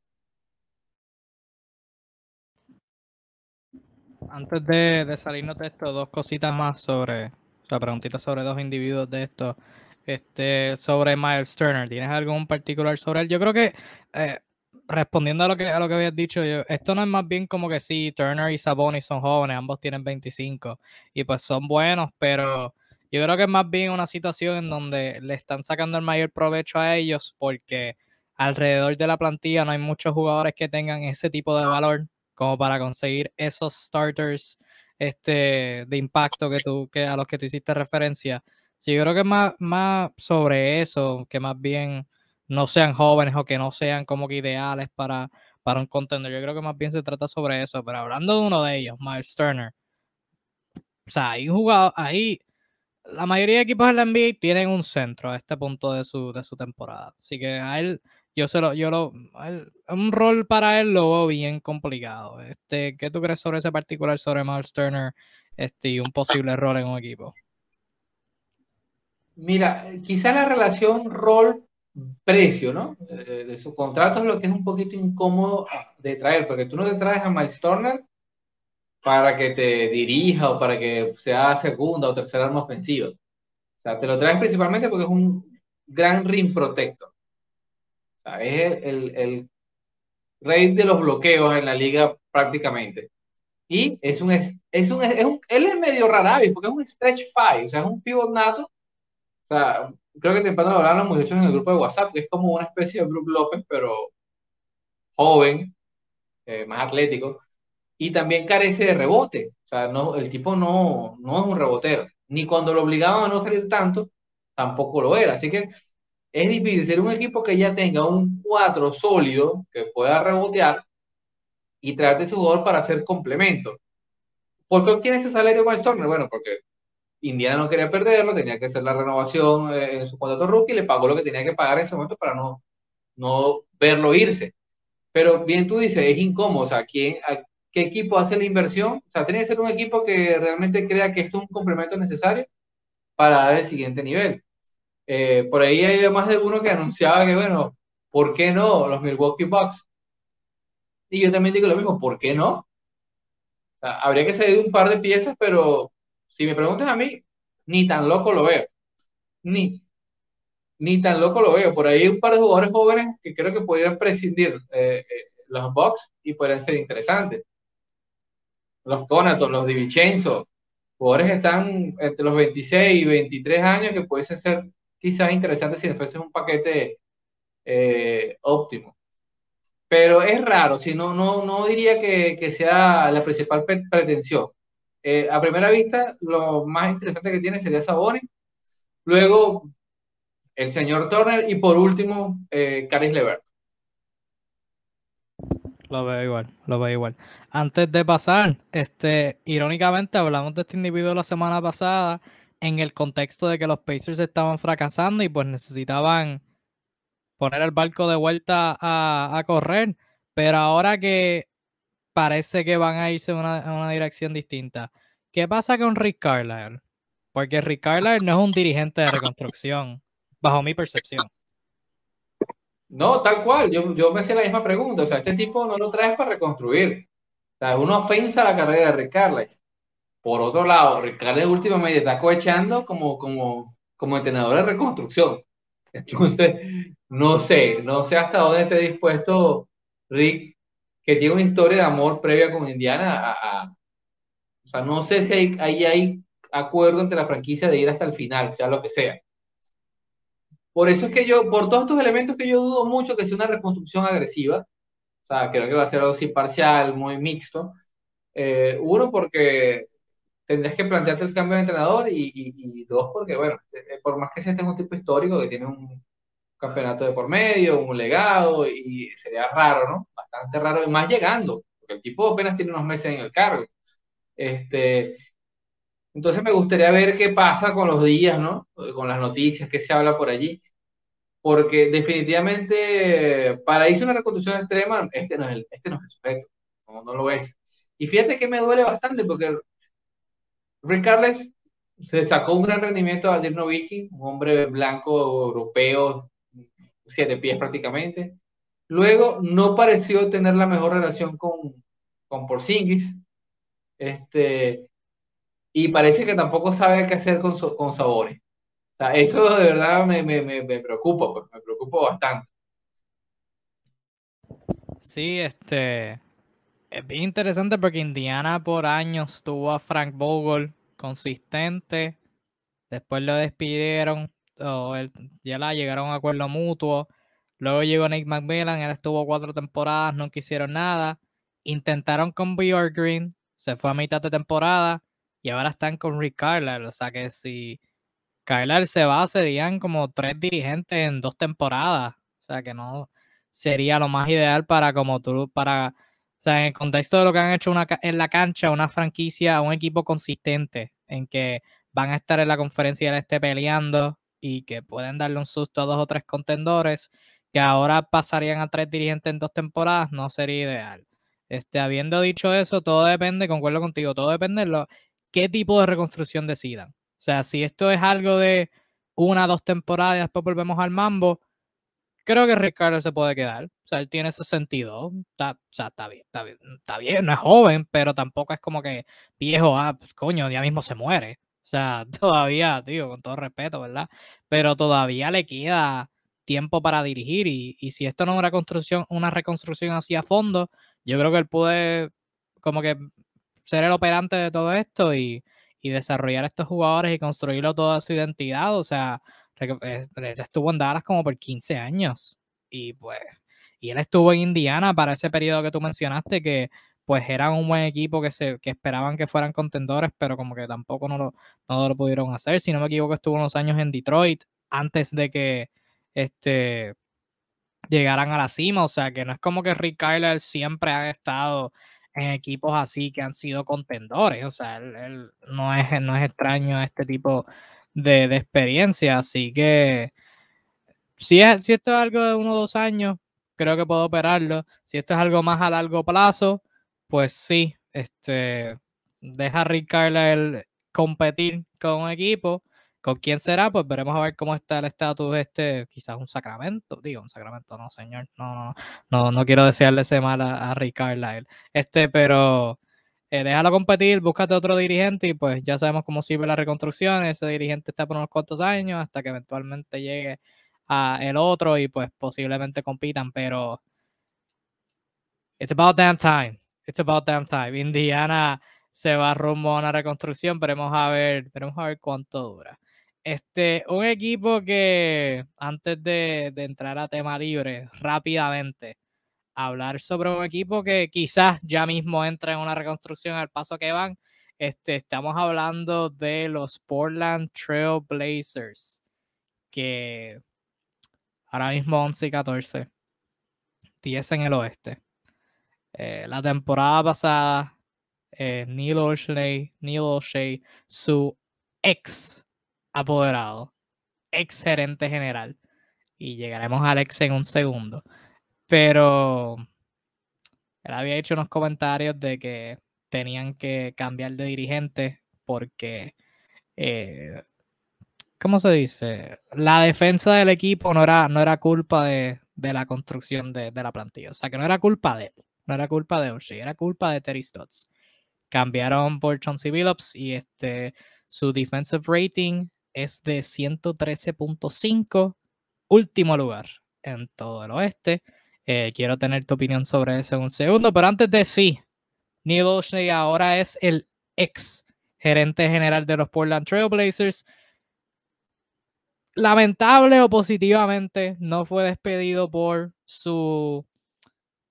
antes de, salirnos de esto, dos cositas más sobre, o sea, preguntitas sobre dos individuos de esto. Este, sobre Miles Turner, ¿tienes algún particular sobre él? Yo creo que, eh, respondiendo a lo que, a lo que habías dicho, esto no es más bien como que sí, Turner y Sabonis son jóvenes, ambos tienen 25 y pues son buenos, pero yo creo que es más bien una situación en donde le están sacando el mayor provecho a ellos porque alrededor de la plantilla no hay muchos jugadores que tengan ese tipo de valor como para conseguir esos starters este, de impacto que tú, que a los que tú hiciste referencia. Sí, yo creo que más, más sobre eso, que más bien no sean jóvenes o que no sean como que ideales para, para un contender. Yo creo que más bien se trata sobre eso. Pero hablando de uno de ellos, Miles Turner. O sea, hay jugado, ahí la mayoría de equipos en la NBA tienen un centro a este punto de su, de su temporada. Así que a él yo se lo, yo lo, un rol para él lo veo bien complicado. Este, ¿qué tú crees sobre ese particular sobre Miles Turner este, y un posible rol en un equipo? Mira, quizá la relación rol-precio, ¿no? Eh, de su contrato es lo que es un poquito incómodo de traer, porque tú no te traes a Miles Turner para que te dirija o para que sea segunda o tercera arma ofensiva. O sea, te lo traes principalmente porque es un gran rim protector es el, el, rey de los bloqueos en la liga prácticamente. Y es un, es, un, es un él es medio raravis porque es un stretch five, o sea, es un pivot nato. O sea, creo que temprano lo hablaron los muchachos en el grupo de WhatsApp, que es como una especie de Brook López, pero joven, eh, más atlético, y también carece de rebote. O sea, no, el tipo no, no es un rebotero. Ni cuando lo obligaban a no salir tanto, tampoco lo era. Así que es difícil ser un equipo que ya tenga un 4 sólido que pueda rebotear y traerte ese jugador para hacer complemento. ¿Por qué obtiene ese salario Miles Turner? Bueno, porque Indiana no quería perderlo, tenía que hacer la renovación eh, en su contrato rookie, le pagó lo que tenía que pagar en ese momento para no, no verlo irse. Pero bien tú dices, es incómodo, o sea, ¿quién, ¿qué equipo hace la inversión? O sea, tiene que ser un equipo que realmente crea que esto es un complemento necesario para dar el siguiente nivel. Eh, por ahí hay más de uno que anunciaba que, bueno, ¿por qué no los Milwaukee Bucks? Y yo también digo lo mismo, ¿por qué no? habría que salir un par de piezas, pero si me preguntas a mí, ni tan loco lo veo. Ni, ni tan loco lo veo. Por ahí hay un par de jugadores jóvenes que creo que podrían prescindir eh, eh, los Bucks y podrían ser interesantes. Los Conaton, los Di jugadores que están entre los 26 y 23 años que pueden ser quizás interesante si fuese un paquete eh, óptimo. Pero es raro, si no, no, no diría que, que sea la principal pretensión. Eh, a primera vista, lo más interesante que tiene sería Saboni. Luego, el señor Turner. Y por último, eh, Caris Levert. Lo veo igual, lo veo igual. Antes de pasar, este, irónicamente hablamos de este individuo la semana pasada en el contexto de que los Pacers estaban fracasando y pues necesitaban poner el barco de vuelta a, correr. Pero ahora que parece que van a irse en una, dirección distinta, ¿qué pasa con Rick Carlisle? Porque Rick Carlisle no es un dirigente de reconstrucción, bajo mi percepción. No, tal cual. Yo, yo me hacía la misma pregunta. O sea, este tipo no lo traes para reconstruir. Sea, una ofensa a la carrera de Rick Carlisle. Por otro lado, Ricardo últimamente está coachando como, como, como entrenador de reconstrucción. Entonces, no sé, no sé hasta dónde esté dispuesto Rick, que tiene una historia de amor previa con Indiana, o sea, no sé si hay, hay acuerdo entre la franquicia de ir hasta el final, sea lo que sea. Por eso es que yo, por todos estos elementos que yo dudo mucho que sea una reconstrucción agresiva, o sea, creo que va a ser algo así parcial, muy mixto. Eh, uno, porque tendrías que plantearte el cambio de entrenador y, dos, porque, bueno, eh, por más que sea este un tipo histórico que tiene un campeonato de por medio, un legado, y sería raro, ¿no? Bastante raro, y más llegando, porque el tipo apenas tiene unos meses en el cargo. Este, entonces me gustaría ver qué pasa con los días, ¿no? Con las noticias, qué se habla por allí. Porque definitivamente para irse una reconstrucción extrema, este no es el, este no es el sujeto, no, no lo es. Y fíjate que me duele bastante porque Rick Carles se sacó un gran rendimiento a Dirk Nowitzki, un hombre blanco europeo, siete pies prácticamente. Luego no pareció tener la mejor relación con, con Porzingis. Este, y parece que tampoco sabe qué hacer con, con sabores. Eso de verdad me, me, me, me preocupa, pues, me preocupa bastante. Sí, este, es bien interesante porque Indiana por años tuvo a Frank Vogel consistente. Después lo despidieron. O ya la llegaron a acuerdo mutuo. Luego llegó Nick McMillan. Él estuvo cuatro temporadas. No quisieron nada. Intentaron con Bjork Green. Se fue a mitad de temporada. Y ahora están con Rick Carlisle. O sea que si Carlisle se va, serían como tres dirigentes en dos temporadas. O sea que no sería lo más ideal para como tú, para o sea, en el contexto de lo que han hecho en la cancha, una franquicia, un equipo consistente, en que van a estar en la conferencia del este peleando y que pueden darle un susto a dos o tres contendores, que ahora pasarían a tres dirigentes en dos temporadas, no sería ideal. Este, habiendo dicho eso, todo depende, concuerdo contigo, todo depende de lo, qué tipo de reconstrucción decidan. O sea, si esto es algo de una, dos temporadas y después volvemos al mambo, creo que Ricardo se puede quedar. O sea, él tiene ese sentido. Está, o sea, está bien, está bien, está bien, no es joven, pero tampoco es como que viejo, ah, coño, ya mismo se muere. O sea, todavía, digo, con todo respeto, ¿verdad? Pero todavía le queda tiempo para dirigir y, y si esto no es una construcción, una reconstrucción así a fondo, yo creo que él puede como que ser el operante de todo esto y, y desarrollar estos jugadores y construirlo toda su identidad. O sea, eh, estuvo en Dallas como por 15 años y pues, y él estuvo en Indiana para ese periodo que tú mencionaste que pues eran un buen equipo que, se, que esperaban que fueran contendores, pero como que tampoco no lo, no lo pudieron hacer. Si no me equivoco, estuvo unos años en Detroit antes de que este, llegaran a la cima. O sea, que no es como que Rick Kyler siempre ha estado en equipos así que han sido contendores. O sea, él, no, es, no es extraño este tipo de, experiencia. Así que si, es, si esto es algo de uno o dos años, creo que puedo operarlo. Si esto es algo más a largo plazo, pues sí, este, deja a Rick competir con un equipo. ¿Con quién será? Pues veremos a ver cómo está el estatus este, quizás un sacramento, digo, un sacramento, no, señor, no, no, no, quiero desearle ese mal a, a Rick Carlisle, este, pero eh, déjalo competir, búscate otro dirigente y pues ya sabemos cómo sirve la reconstrucción. Ese dirigente está por unos cuantos años hasta que eventualmente llegue a el otro y pues posiblemente compitan, pero it's about damn time. It's about damn time. Indiana se va rumbo a una reconstrucción, veremos a ver, veremos a ver cuánto dura. Este, un equipo que antes de, de entrar a tema libre rápidamente, hablar sobre un equipo que quizás ya mismo entra en una reconstrucción al paso que van. Este, estamos hablando de los Portland Trail Blazers, que ahora mismo 11 y 14, 10 en el oeste. Eh, la temporada pasada, eh, Neil O'Shea, Neil O'Shea, su ex apoderado, ex gerente general, y llegaremos al ex en un segundo pero él había hecho unos comentarios de que tenían que cambiar de dirigente porque, eh, ¿cómo se dice? La defensa del equipo no era, no era culpa de, la construcción de, la plantilla. O sea, que no era culpa de él, no era culpa de Oshie, era culpa de Terry Stotts. cambiaron por Chauncey Billups y este, su defensive rating es de 113.5, último lugar en todo el oeste. Eh, quiero tener tu opinión sobre eso en un segundo, pero antes de sí, Neil Olshney ahora es el ex gerente general de los Portland Trailblazers. Lamentable o positivamente, no fue despedido por su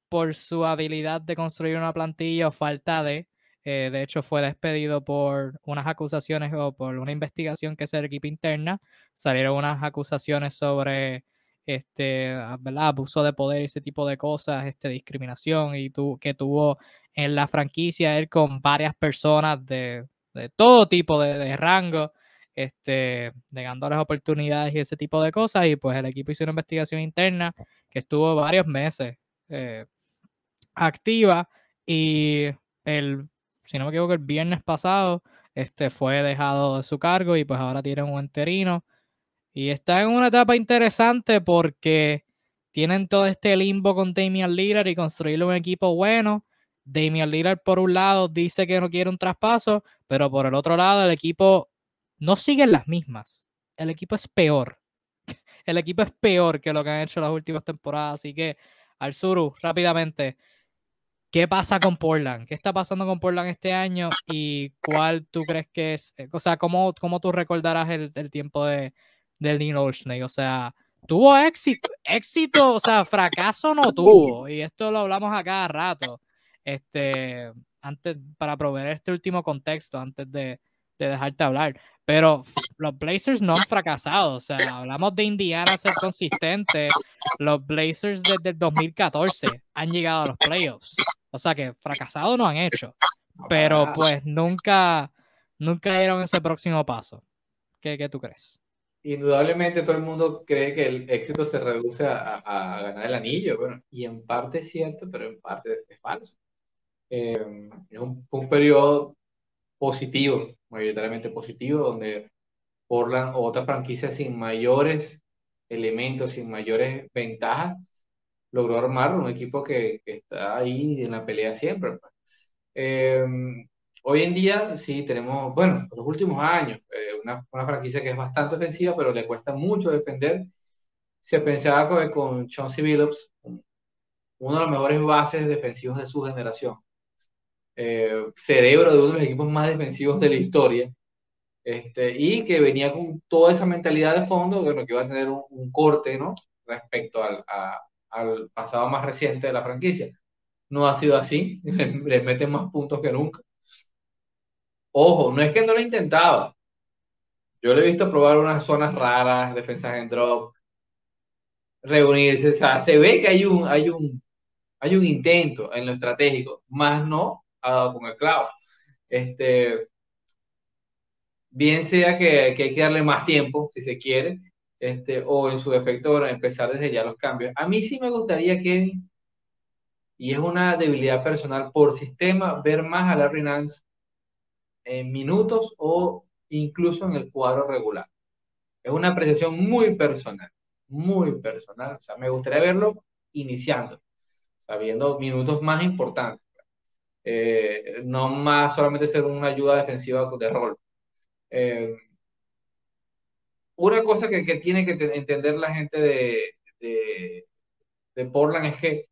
por su habilidad de construir una plantilla o falta de. Eh, de hecho, fue despedido por unas acusaciones o por una investigación que es el equipo interna. Salieron unas acusaciones sobre este, abuso de poder ese tipo de cosas, este, discriminación y tu, que tuvo en la franquicia él con varias personas de, de todo tipo de, rango, este, negándoles oportunidades y ese tipo de cosas. Y pues el equipo hizo una investigación interna que estuvo varios meses eh, activa y el, si no me equivoco, el viernes pasado este, fue dejado de su cargo y pues ahora tiene un enterino. Y está en una etapa interesante porque tienen todo este limbo con Damian Lillard y construirle un equipo bueno. Damian Lillard, por un lado, dice que no quiere un traspaso, pero por el otro lado, el equipo no sigue las mismas. El equipo es peor. El equipo es peor que lo que han hecho las últimas temporadas. Así que, al Suru, rápidamente, ¿Qué pasa con Portland? ¿Qué está pasando con Portland este año? ¿Y cuál tú crees que es? Eh, o sea, ¿cómo, cómo tú recordarás el, el tiempo de, del Neil Olshney? O sea, ¿tuvo éxito? ¿Éxito? O sea, fracaso no tuvo. Y esto lo hablamos a cada rato. Este, antes, para proveer este último contexto, antes de, de dejarte hablar. Pero los Blazers no han fracasado. O sea, hablamos de Indiana ser consistente. Los Blazers desde el 2014 han llegado a los playoffs. O sea que fracasado no han hecho. Pero pues nunca, nunca dieron ese próximo paso. ¿Qué, qué tú crees? Indudablemente todo el mundo cree que el éxito se reduce a, ganar el anillo. Bueno, y en parte es cierto, pero en parte es falso. Eh, es un, un periodo positivo, mayoritariamente positivo, donde Portland o otras franquicias sin mayores elementos, sin mayores ventajas, logró armar un equipo que, está ahí en la pelea siempre. Em, hoy en día sí tenemos, bueno, los últimos años, eh, una, una, franquicia que es bastante ofensiva, pero le cuesta mucho defender. Se pensaba con, con Chauncey Billups, uno de los mejores bases defensivos de su generación. Eh, cerebro de uno de los equipos más defensivos de la historia. Este, y que venía con toda esa mentalidad de fondo, bueno, que iba a tener un, corte, ¿no? Respecto al, al pasado más reciente de la franquicia. No ha sido así, le, meten más puntos que nunca. Ojo, no es que no lo intentaba. Yo le he visto probar unas zonas raras, defensas en drop, reunirse, o sea, se ve que hay un, hay un, hay un intento en lo estratégico, más no ha dado con el clavo. Este, bien sea que, que hay que darle más tiempo, si se quiere, este, o en su defecto empezar desde ya los cambios. A mí sí me gustaría, Kevin, y es una debilidad personal por sistema, ver más a Larry Nance en minutos o incluso en el cuadro regular. Es una apreciación muy personal, muy personal. O sea, me gustaría verlo iniciando, sabiendo minutos más importantes. Eh, no más solamente ser una ayuda defensiva de rol. Eh, una cosa que, tiene que entender la gente de, Portland es que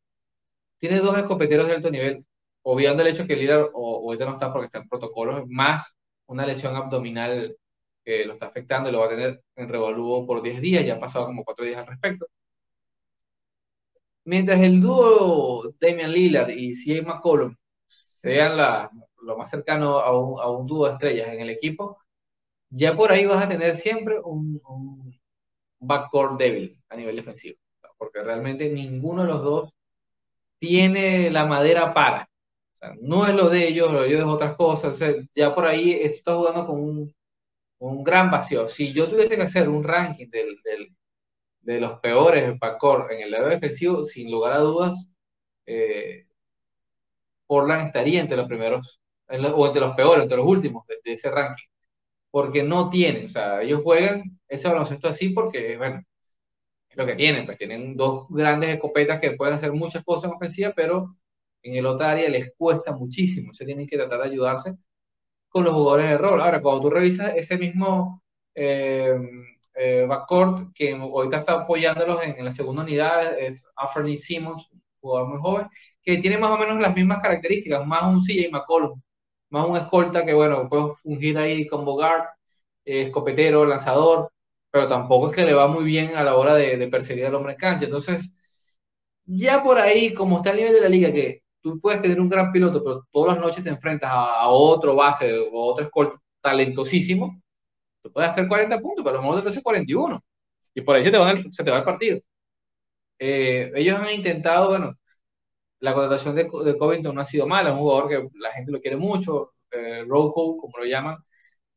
tiene dos escopeteros de alto nivel, obviando el hecho que líder o, este no está porque está en protocolos, más una lesión abdominal que lo está afectando y lo va a tener en revolúo por 10 días, ya ha pasado como 4 días al respecto. Mientras el dúo Damian Lillard y C.A. McCollum sean la, lo más cercano a un, a un dúo de estrellas en el equipo, ya por ahí vas a tener siempre un, backcourt débil a nivel defensivo, porque realmente ninguno de los dos tiene la madera para. No es lo de ellos, lo de ellos es otras cosas. ya por ahí esto está jugando con un, un, gran vacío. Si yo tuviese que hacer un ranking del, del, de los peores backcourt en el lado defensivo, sin lugar a dudas, eh, estaría entre los primeros, o entre los peores, entre los últimos de ese ranking porque no tienen, o sea, ellos juegan ese baloncesto así porque, bueno, es lo que tienen, pues tienen dos grandes escopetas que pueden hacer muchas cosas en ofensiva, pero en el otro área les cuesta muchísimo. Se tienen que tratar de ayudarse con los jugadores de rol. Ahora, cuando tú revisas ese mismo eh, eh, backcourt que ahorita está apoyándolos en, la segunda unidad, es Anthony Simmons, jugador muy joven, que tiene más o menos las mismas características, más un CJ McCollum, más un escolta que, bueno, puede fungir ahí como guard, eh, escopetero, lanzador, pero tampoco es que le va muy bien a la hora de, perseguir al hombre en cancha. Entonces, ya por ahí, como está el nivel de la liga, que tú puedes tener un gran piloto, pero todas las noches te enfrentas a, otro base o otro escolta talentosísimo, tú puedes hacer 40 puntos, pero a lo mejor te hace 41. Y por ahí se te, se te va el partido. Eh, ellos han intentado, bueno, la contratación de, Covington no ha sido mala, es un jugador que la gente lo quiere mucho, eh, Rocco, como lo llaman,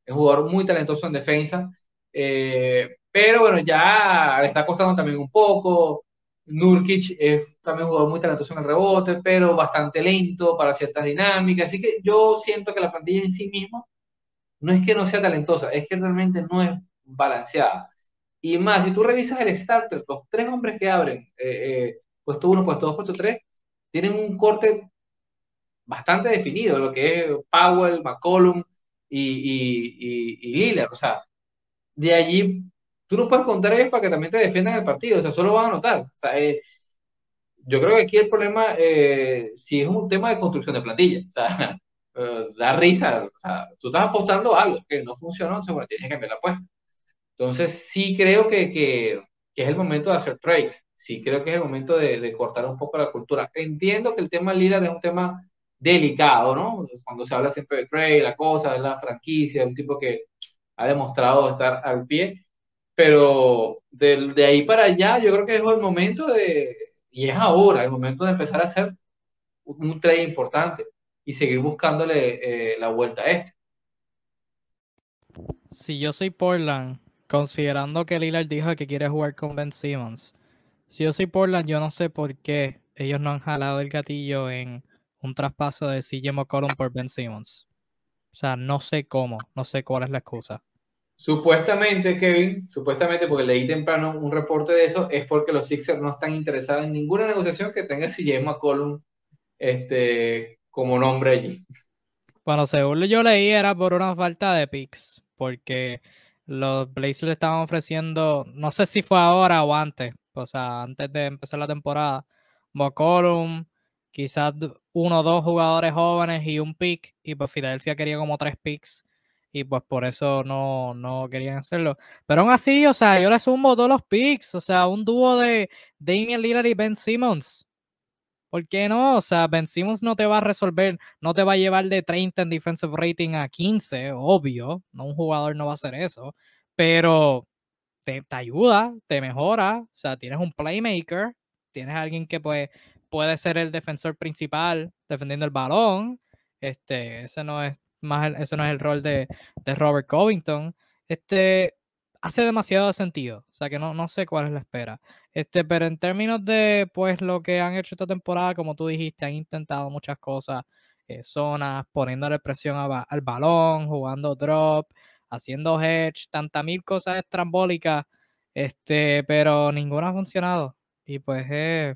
es un jugador muy talentoso en defensa, eh, pero bueno, ya le está costando también un poco. Nurkic es también un jugador muy talentoso en el rebote, pero bastante lento para ciertas dinámicas. Así que yo siento que la plantilla en sí misma no es que no sea talentosa, es que realmente no es balanceada. Y más, si tú revisas el starter, los tres hombres que abren, eh, eh, puesto uno, puesto dos, puesto tres, tienen un corte bastante definido, lo que es Powell, McCollum y, y, y, Lillard. O sea, de allí tú no puedes contar ellos para que también te defiendan el partido, o sea, solo van a anotar. O sea, eh, yo creo que aquí el problema eh, sí es un tema de construcción de plantilla. O sea, eh, da risa. O sea, tú estás apostando a algo que no funcionó, entonces, bueno, tienes que cambiar la apuesta. Entonces, sí creo que, que, que, es el momento de hacer trades. Sí creo que es el momento de, de cortar un poco la cultura. Entiendo que el tema líder es un tema delicado, ¿no? Cuando se habla siempre de trade, la cosa, de la franquicia, un tipo que ha demostrado estar al pie, pero de, de ahí para allá yo creo que es el momento de, y es ahora, el momento de empezar a hacer un trade importante y seguir buscándole eh, la vuelta a este. Si yo soy Portland, considerando que Lillard dijo que quiere jugar con Ben Simmons, si yo soy Portland, yo no sé por qué ellos no han jalado el gatillo en un traspaso de CJ McCollum por Ben Simmons. O sea, no sé cómo, no sé cuál es la excusa. Supuestamente, Kevin, supuestamente, porque leí temprano un reporte de eso, es porque los Sixers no están interesados en ninguna negociación que tenga CJ McCollum este, como nombre allí. Bueno, según yo leí, era por una falta de picks, porque los Blazers le estaban ofreciendo, no sé si fue ahora o antes, o sea, antes de empezar la temporada, McCollum, quizás uno o dos jugadores jóvenes y un pick, y pues Filadelfia quería como tres picks y pues por eso no, no querían hacerlo. Pero aún así, o sea, yo le sumo todos los picks, o sea, un dúo de Damian Lillard y Ben Simmons. ¿Por qué no? O sea, Ben Simmons no te va a resolver, no te va a llevar de 30 en defensive rating a 15, obvio. No, un jugador no va a hacer eso. Pero te, te ayuda, te mejora. O sea, tienes un playmaker, tienes alguien que pues, puede ser el defensor principal defendiendo el balón. Este, ese no es más eso no es el rol de, Robert Covington. Este hace demasiado sentido. O sea que no, no sé cuál es la espera. Este, pero en términos de pues lo que han hecho esta temporada, como tú dijiste, han intentado muchas cosas, eh, zonas, poniéndole presión al balón, jugando drop, haciendo hedge, tanta mil cosas estrambólicas, este, pero ninguna ha funcionado. Y pues eh,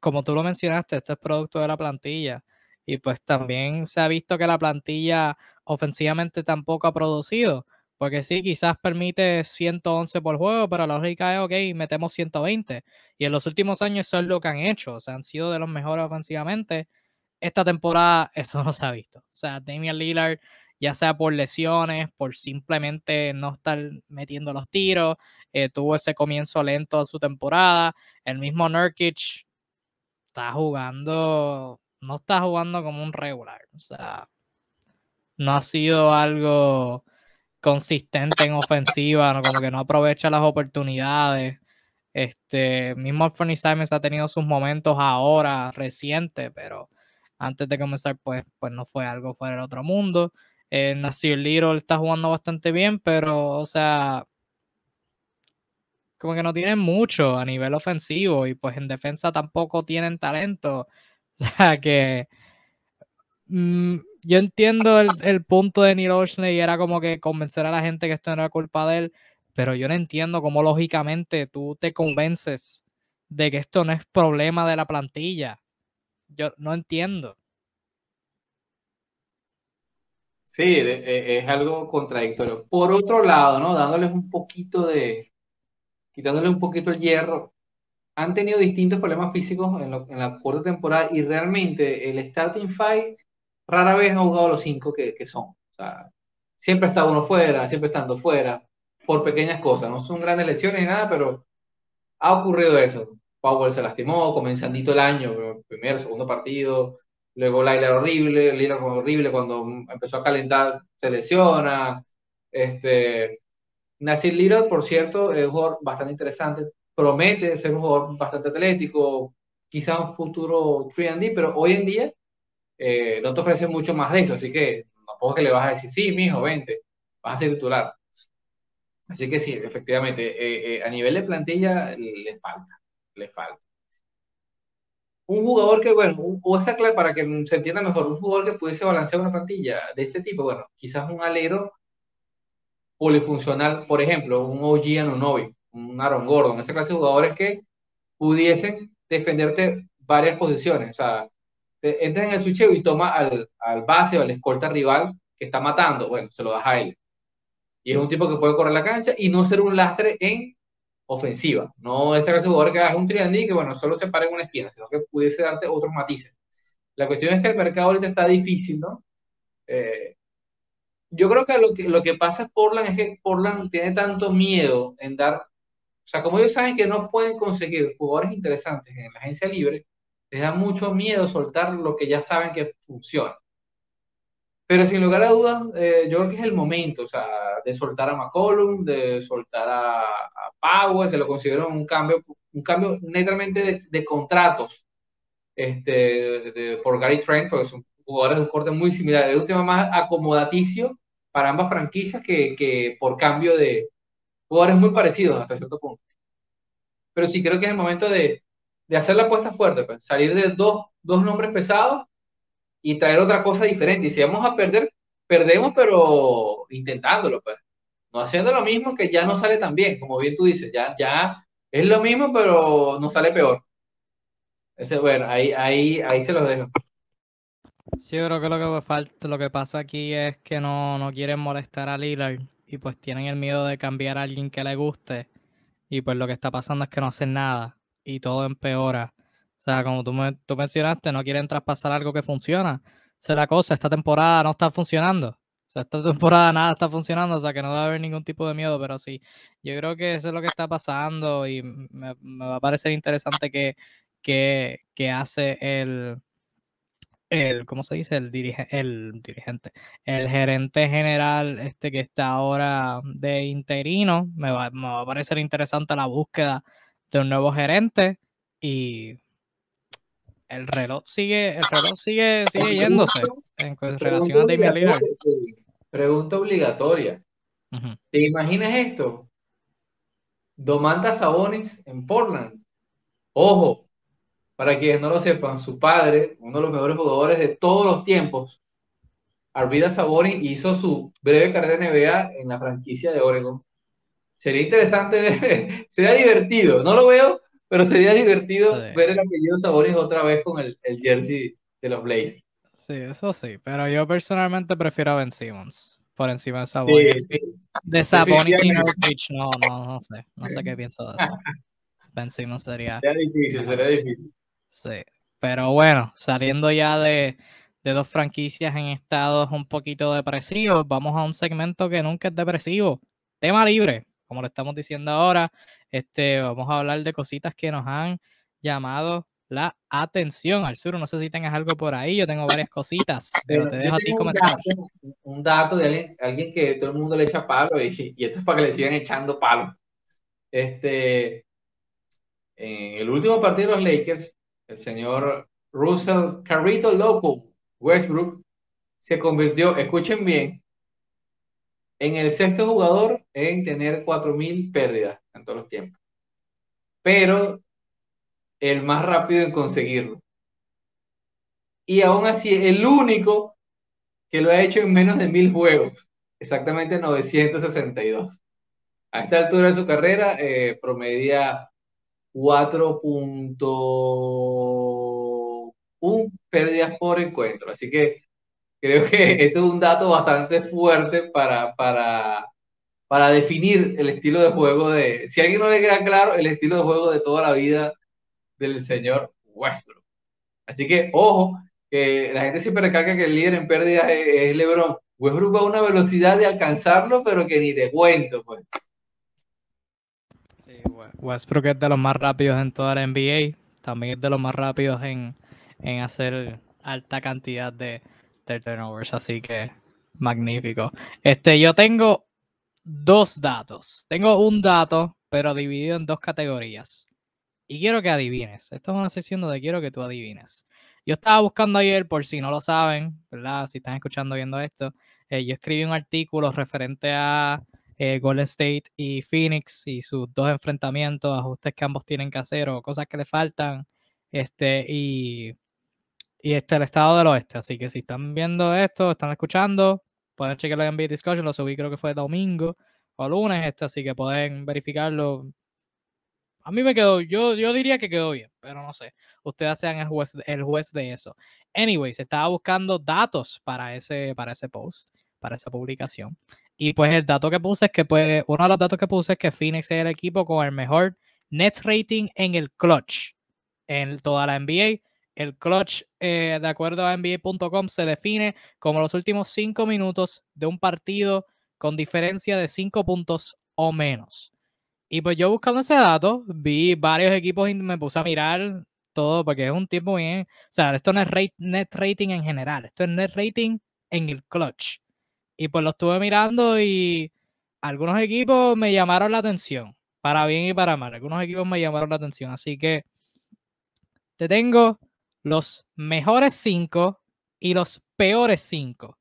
como tú lo mencionaste, este es producto de la plantilla. Y pues también se ha visto que la plantilla ofensivamente tampoco ha producido. Porque sí, quizás permite 111 por juego, pero la lógica es, ok, metemos 120. Y en los últimos años eso es lo que han hecho. O sea, han sido de los mejores ofensivamente. Esta temporada eso no se ha visto. O sea, Damian Lillard, ya sea por lesiones, por simplemente no estar metiendo los tiros, eh, tuvo ese comienzo lento de su temporada. El mismo Nurkic está jugando no está jugando como un regular. O sea, no ha sido algo consistente en ofensiva, como que no aprovecha las oportunidades. Este, mismo Anthony Simons ha tenido sus momentos ahora, reciente, pero antes de comenzar, pues, pues no fue algo fuera del otro mundo. Eh, Nasir Little está jugando bastante bien, pero, o sea, como que no tienen mucho a nivel ofensivo y pues en defensa tampoco tienen talento. O sea que mm, yo entiendo el, punto de Neil Oshley era como que convencer a la gente que esto no era culpa de él, pero yo no entiendo cómo lógicamente tú te convences de que esto no es problema de la plantilla. yo no entiendo. Sí, e, es algo contradictorio. Por otro lado, ¿no? Dándoles un poquito de, quitándoles un poquito el hierro, han tenido distintos problemas físicos en, la corta temporada y realmente el starting five rara vez ha jugado los cinco que, son. Siempre está uno fuera, siempre estando fuera, por pequeñas cosas. No son grandes lesiones ni nada, pero ha ocurrido eso. Powell se lastimó, comenzandito el año, primero, segundo partido, luego Laila horrible, Lila horrible cuando empezó a calentar se lesiona. Este, Nasir Lira, por cierto, es un jugador bastante interesante, promete ser un jugador bastante atlético, quizás un futuro 3D, pero hoy en día eh, no te ofrece mucho más de eso, así que tampoco que le vas a decir, sí, mijo, vente, vas a ser titular. Así que sí, efectivamente, eh, eh, a nivel de plantilla le falta, le falta. Un jugador que, bueno, o esa clave para que se entienda mejor, un jugador que pudiese balancear una plantilla de este tipo, bueno, quizás un alero polifuncional, por ejemplo, un OG Anunobi, un Aaron Gordon, esa clase de jugadores que pudiesen defenderte varias posiciones. O sea, entras en el switcheo y toma al, al base o al escolta rival que está matando, bueno, se lo das a él. Y es un tipo que puede correr la cancha y no ser un lastre en ofensiva. No ese jugador que haga un triandí que, bueno, solo se pare en una esquina, sino que pudiese darte otros matices. La cuestión es que el mercado ahorita está difícil, ¿no? Eh, yo creo que lo, que lo que pasa es Portland es que Portland tiene tanto miedo en dar, o sea, como ellos saben que no pueden conseguir jugadores interesantes en la agencia libre, les da mucho miedo soltar lo que ya saben que funciona. Pero sin lugar a dudas, eh, yo creo que es el momento, o sea, de soltar a McCollum, de soltar a, a Powell, que lo considero un cambio, un cambio netamente de, contratos este, por Gary Trent, porque son jugadores de un corte muy similar, de un tema más acomodaticio para ambas franquicias que, que por cambio de jugadores muy parecidos hasta cierto punto. Pero sí creo que es el momento de, de hacer la apuesta fuerte, pues, salir de dos, dos nombres pesados y traer otra cosa diferente. Y si vamos a perder, perdemos, pero intentándolo, pues. No haciendo lo mismo que ya no sale tan bien, como bien tú dices, ya, ya es lo mismo, pero no sale peor. Ese, bueno, ahí, ahí, ahí se los dejo. Sí, creo que lo que falta, lo que pasa aquí es que no, no quieren molestar a Lillard y pues tienen el miedo de cambiar a alguien que le guste. Y pues lo que está pasando es que no hacen nada y todo empeora. O sea, como tú, me, tú mencionaste, no quieren traspasar algo que funciona. Esa es la cosa, esta temporada no está funcionando. O sea, esta temporada nada está funcionando, o sea que no a haber ningún tipo de miedo, pero sí, yo creo que eso es lo que está pasando y me, va a parecer interesante que, que, que hace el, el, ¿cómo se dice? El, dirige, el dirigente, el gerente general este que está ahora de interino. Me va, me va a parecer interesante la búsqueda de un nuevo gerente y el reloj sigue, el reloj sigue, sigue yéndose en relación a Damian Lillard. Pregunta obligatoria. ¿Te imaginas esto? Domantas Sabonis en Portland. Ojo, para quienes no lo sepan, su padre, uno de los mejores jugadores de todos los tiempos, Arvida Sabonis, hizo su breve carrera en NBA en la franquicia de Oregon. Sería interesante ver, sería divertido, no lo veo, pero sería divertido ver el apellido Sabonis otra vez con el, el, jersey de los Blazers. Sí, eso sí, pero yo personalmente prefiero a Ben Simmons por encima de Sabonis. De Sabonis y Nurkic, no, no, no sé, no sé qué pienso de eso. Ben Simmons sería... Sería difícil, sería difícil. Sí, pero bueno, saliendo ya de, de dos franquicias en estados un poquito depresivos, vamos a un segmento que nunca es depresivo, tema libre, como lo estamos diciendo ahora, este, vamos a hablar de cositas que nos han llamado la atención. al sur. no sé si tengas algo por ahí, yo tengo varias cositas, pero te dejo a ti comenzar. Un dato, de alguien, que todo el mundo le echa palo y, y, esto es para que le sigan echando palo. Este, en el último partido de los Lakers, el señor Russell Carrito Loco Westbrook se convirtió, escuchen bien, en el sexto jugador en tener 4.000 pérdidas en todos los tiempos. Pero el más rápido en conseguirlo. Y aún así, el único que lo ha hecho en menos de mil juegos, exactamente 962. A esta altura de su carrera, eh, promedia 4.4 un pérdidas por encuentro. Así que creo que esto es un dato bastante fuerte para, para, para definir el estilo de juego de, si a alguien no le queda claro, el estilo de juego de toda la vida del señor Westbrook. Así que, ojo, que la gente siempre recalca que el líder en pérdidas es, LeBron. Westbrook va a una velocidad de alcanzarlo, pero que ni te cuento, pues. Westbrook es de los más rápidos en toda la NBA. También es de los más rápidos en, en hacer alta cantidad de, turnovers. Así que magnífico. Este, yo tengo dos datos. Tengo un dato, pero dividido en dos categorías. Y quiero que adivines. Esto es una sesión donde quiero que tú adivines. Yo estaba buscando ayer, por si no lo saben, ¿verdad? Si están escuchando viendo esto, eh, yo escribí un artículo referente a eh, Golden State y Phoenix y sus dos enfrentamientos, ajustes que ambos tienen que hacer o cosas que le faltan, este, y, y este, el estado del oeste. Así que si están viendo esto, están escuchando, pueden chequearlo en NBA Discussion, lo subí creo que fue domingo o lunes, este, así que pueden verificarlo. A mí me quedó, yo, yo diría que quedó bien, pero no sé. Ustedes sean el juez, el juez de eso. Anyways, estaba buscando datos para ese, para ese post, para esa publicación. Y pues el dato que puse es que, pues, uno de los datos que puse es que Phoenix es el equipo con el mejor net rating en el clutch en toda la NBA. El clutch, eh, de acuerdo a NBA.com, se define como los últimos cinco minutos de un partido con diferencia de cinco puntos o menos. Y pues yo buscando ese dato, vi varios equipos y me puse a mirar todo, porque es un tiempo bien. O sea, esto no es net rating en general, esto es net rating en el clutch. Y pues lo estuve mirando y algunos equipos me llamaron la atención, para bien y para mal. Algunos equipos me llamaron la atención. Así que te tengo los mejores 5 y los peores 5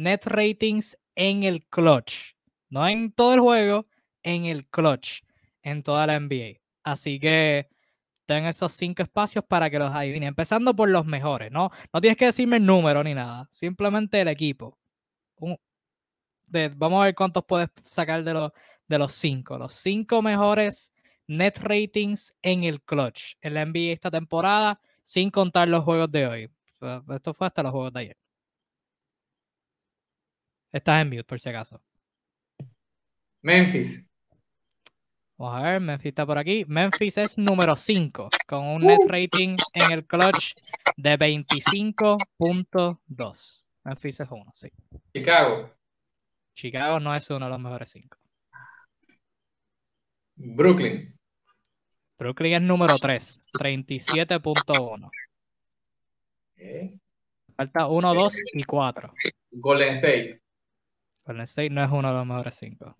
net ratings en el clutch. No en todo el juego, en el clutch, en toda la NBA. Así que ten esos cinco espacios para que los adivinen. Empezando por los mejores, ¿no? No tienes que decirme el número ni nada. Simplemente el equipo. vamos a ver cuántos puedes sacar de los, de los cinco. Los cinco mejores net ratings en el clutch en la NBA esta temporada, sin contar los juegos de hoy. Esto fue hasta los juegos de ayer. Estás en mute, por si acaso. Memphis. Vamos a ver, Memphis está por aquí. Memphis es número 5, con un net rating en el clutch de 25.2. Memphis es uno, sí. Chicago. Chicago no es uno de los mejores 5. Brooklyn. Brooklyn es número 3, 37.1. Falta 1, 2 y 4. Golden State. Golden State no es uno de los mejores 5.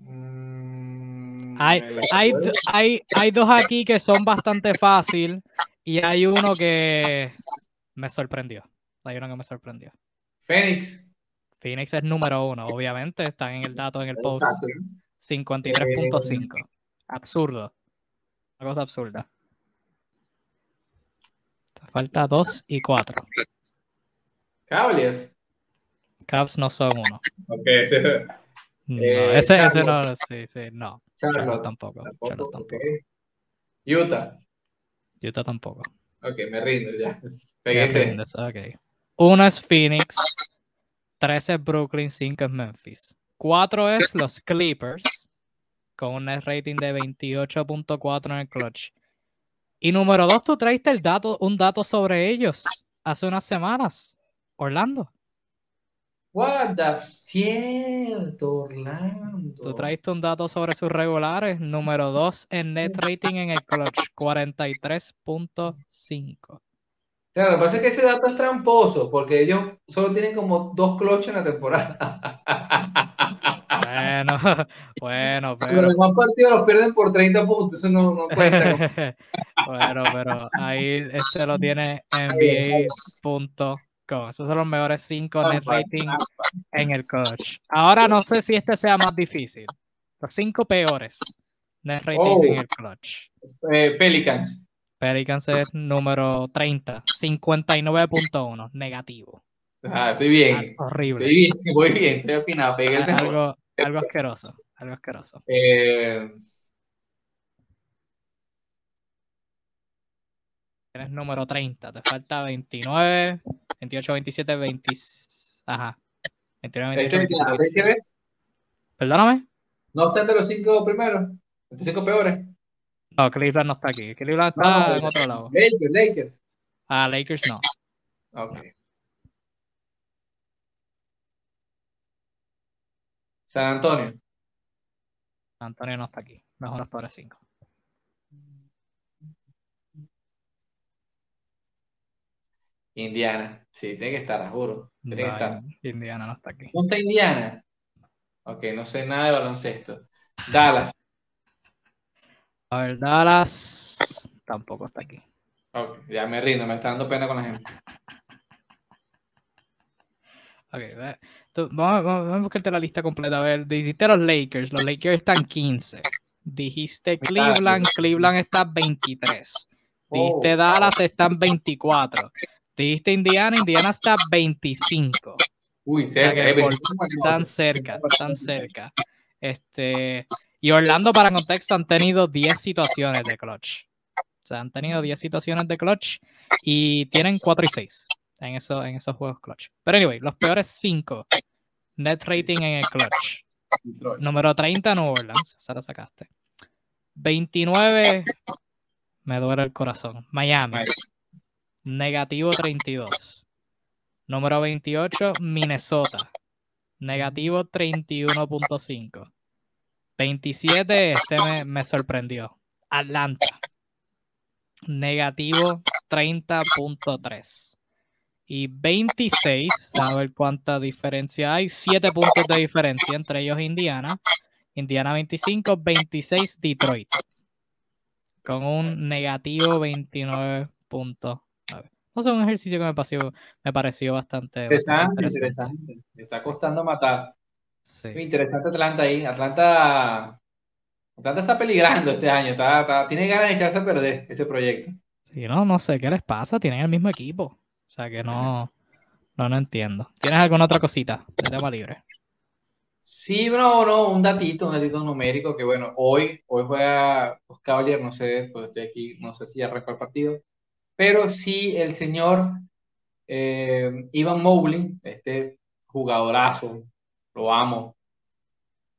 Mm, hay, hay, hay, hay, dos aquí que son bastante fácil y hay uno que me sorprendió. Hay uno que me sorprendió. Phoenix. Phoenix es número uno, obviamente. Están en el dato en el post. 53.5. Absurdo. Una cosa absurda. Te falta 2 y 4. Cavaliers. Cavs no son uno. Ok, ese. No, Eh, ese, ese no, sí, sí, no. Charlotte. Charlotte tampoco. Tampoco, Charlotte tampoco. ok. Utah. Utah tampoco. Ok, me rindo ya. Pegué tres. rindes, ok. Uno es Phoenix, tres es Brooklyn, cinco es Memphis. Cuatro es los Clippers, con un net rating de 28.4 en el clutch. Y número dos, tú traiste el dato, un dato sobre ellos hace unas semanas. Orlando. What the... Cierto, Orlando. Tú traiste un dato sobre sus regulares. Número dos en net rating en el clutch, 43.5. Claro, lo que pasa es que ese dato es tramposo, porque ellos solo tienen como dos cloches en la temporada. Bueno, bueno, Pero pero. demás partidos los pierden por 30 puntos, eso no, no cuenta. bueno, pero ahí este lo tiene NBA.com. Esos son los mejores 5 net rating en el coach. Ahora no sé si este sea más difícil. Los 5 peores net ratings en Oh. el clutch. Eh, Pelicans. Pelicans es número 30, 59.1, negativo. Ah, estoy bien. Ah, horrible. Estoy bien, voy bien, estoy afinado, pegué mejor. Algo, algo asqueroso, algo asqueroso. Eh, Tienes número 30. Te falta 29, 28, 27, 20. Ajá. 29, 28, Este, 27, ¿a ver si 27. ves? Perdóname. No obstante los cinco primeros, los cinco peores. No, Cleveland no está aquí. Cleveland está no, en otro lado. Lakers, Lakers. Ah, Lakers no. Ok. San Antonio. Antonio no está aquí. Mejor los peores 5. Indiana. Sí, tiene que estar, juro. Tiene que estar. Indiana no está aquí. ¿No está Indiana? Ok, no sé nada de baloncesto. Dallas. A ver, Dallas tampoco está aquí. Ok, ya me rindo, me está dando pena con la gente. Ok, tú- vamos, vamos- a buscarte la lista completa. A ver, dijiste los Lakers. Los Lakers están 15. Dijiste Cleveland. Cleveland está 23. Dijiste Oh, Dallas están 24. Dijiste Indiana. Indiana está 25. Uy, O sea cerca. eh, por- 25 Están cerca, están cerca. Este, y Orlando, para contexto, han tenido 10 situaciones de clutch. O sea, han tenido 10 situaciones de clutch y tienen 4 y 6 en, eso, en esos juegos clutch. Pero anyway, los peores 5 net rating en el clutch. Detroit. Número 30, Nueva Orleans. Esa la sacaste. 29, me duele el corazón. Miami. Negativo 32. Número 28, Minnesota. Negativo 31.5. 27, este me, me sorprendió. Atlanta. Negativo 30.3. Y 26, a ver cuánta diferencia hay. 7 puntos de diferencia entre ellos Indiana. Indiana 25, 26 Detroit. Con un negativo 29 puntos. No sé, un ejercicio que me pareció, me pareció bastante, bastante Interesante, interesante. Me está Sí. costando matar. Sí. Muy interesante Atlanta ahí. Atlanta, Atlanta está peligrando este año. Está, está- tiene ganas de echarse a perder ese proyecto. Sí, no, no sé qué les pasa. Tienen el mismo equipo. O sea que no, no, no entiendo. ¿Tienes alguna otra cosita de tema libre? Sí, no, no, un datito, un datito numérico que bueno, hoy, hoy juega los Cavaliers, no sé, pues estoy aquí, no sé si ya arrancó el partido, pero sí el señor eh, Ivan Mobley, este jugadorazo, lo amo,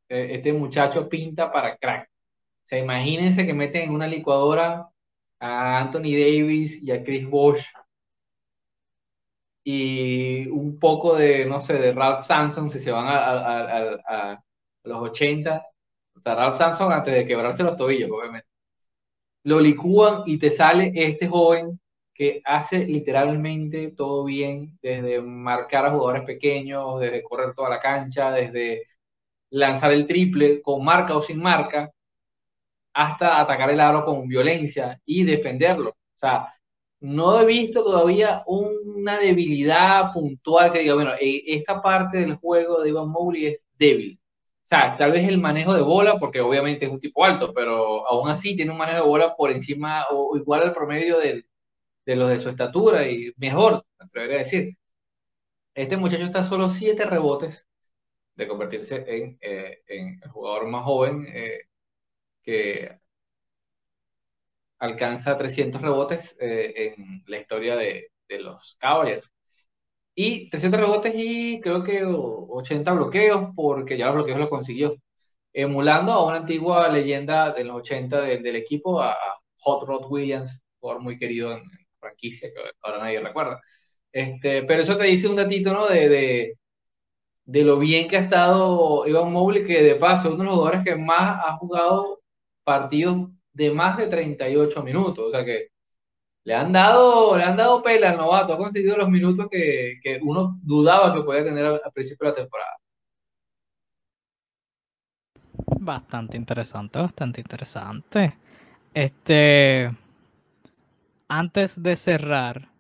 Eh, este muchacho pinta para crack. O sea, imagínense que meten en una licuadora a Anthony Davis y a Chris Bosh y un poco de, no sé, de Ralph Sampson si se van a- a- a los 80. O sea, Ralph Sampson antes de quebrarse los tobillos, obviamente. Lo licúan y te sale este joven que hace literalmente todo bien, desde marcar a jugadores pequeños, desde correr toda la cancha, desde lanzar el triple con marca o sin marca, hasta atacar el aro con violencia y defenderlo. O sea, no he visto todavía una debilidad puntual que diga, bueno, eh, esta parte del juego de Ivan Mobley es débil. O sea, tal vez el manejo de bola, porque obviamente es un tipo alto, pero aún así tiene un manejo de bola por encima o igual al promedio del- de los de su estatura y mejor, me atrevería a decir. Este muchacho está solo siete rebotes de convertirse en, eh, el jugador más joven eh, que alcanza 300 rebotes eh, en la historia de, los Cavaliers. Y 300 rebotes y creo que 80 bloqueos, porque ya los bloqueos los consiguió. Emulando a una antigua leyenda de los 80 de- del equipo, a, Hot Rod Williams, jugador muy querido en, franquicia, que ahora nadie recuerda. Este, pero eso te dice un datito, ¿no? De, de, de lo bien que ha estado Ivan Mobley, que de paso es uno de los jugadores que más ha jugado partidos de más de 38 minutos. O sea que le han dado, le han dado pela al novato, ha conseguido los minutos que, que uno dudaba que podía tener al, al principio de la temporada. Bastante interesante, bastante interesante. Este, antes de cerrar,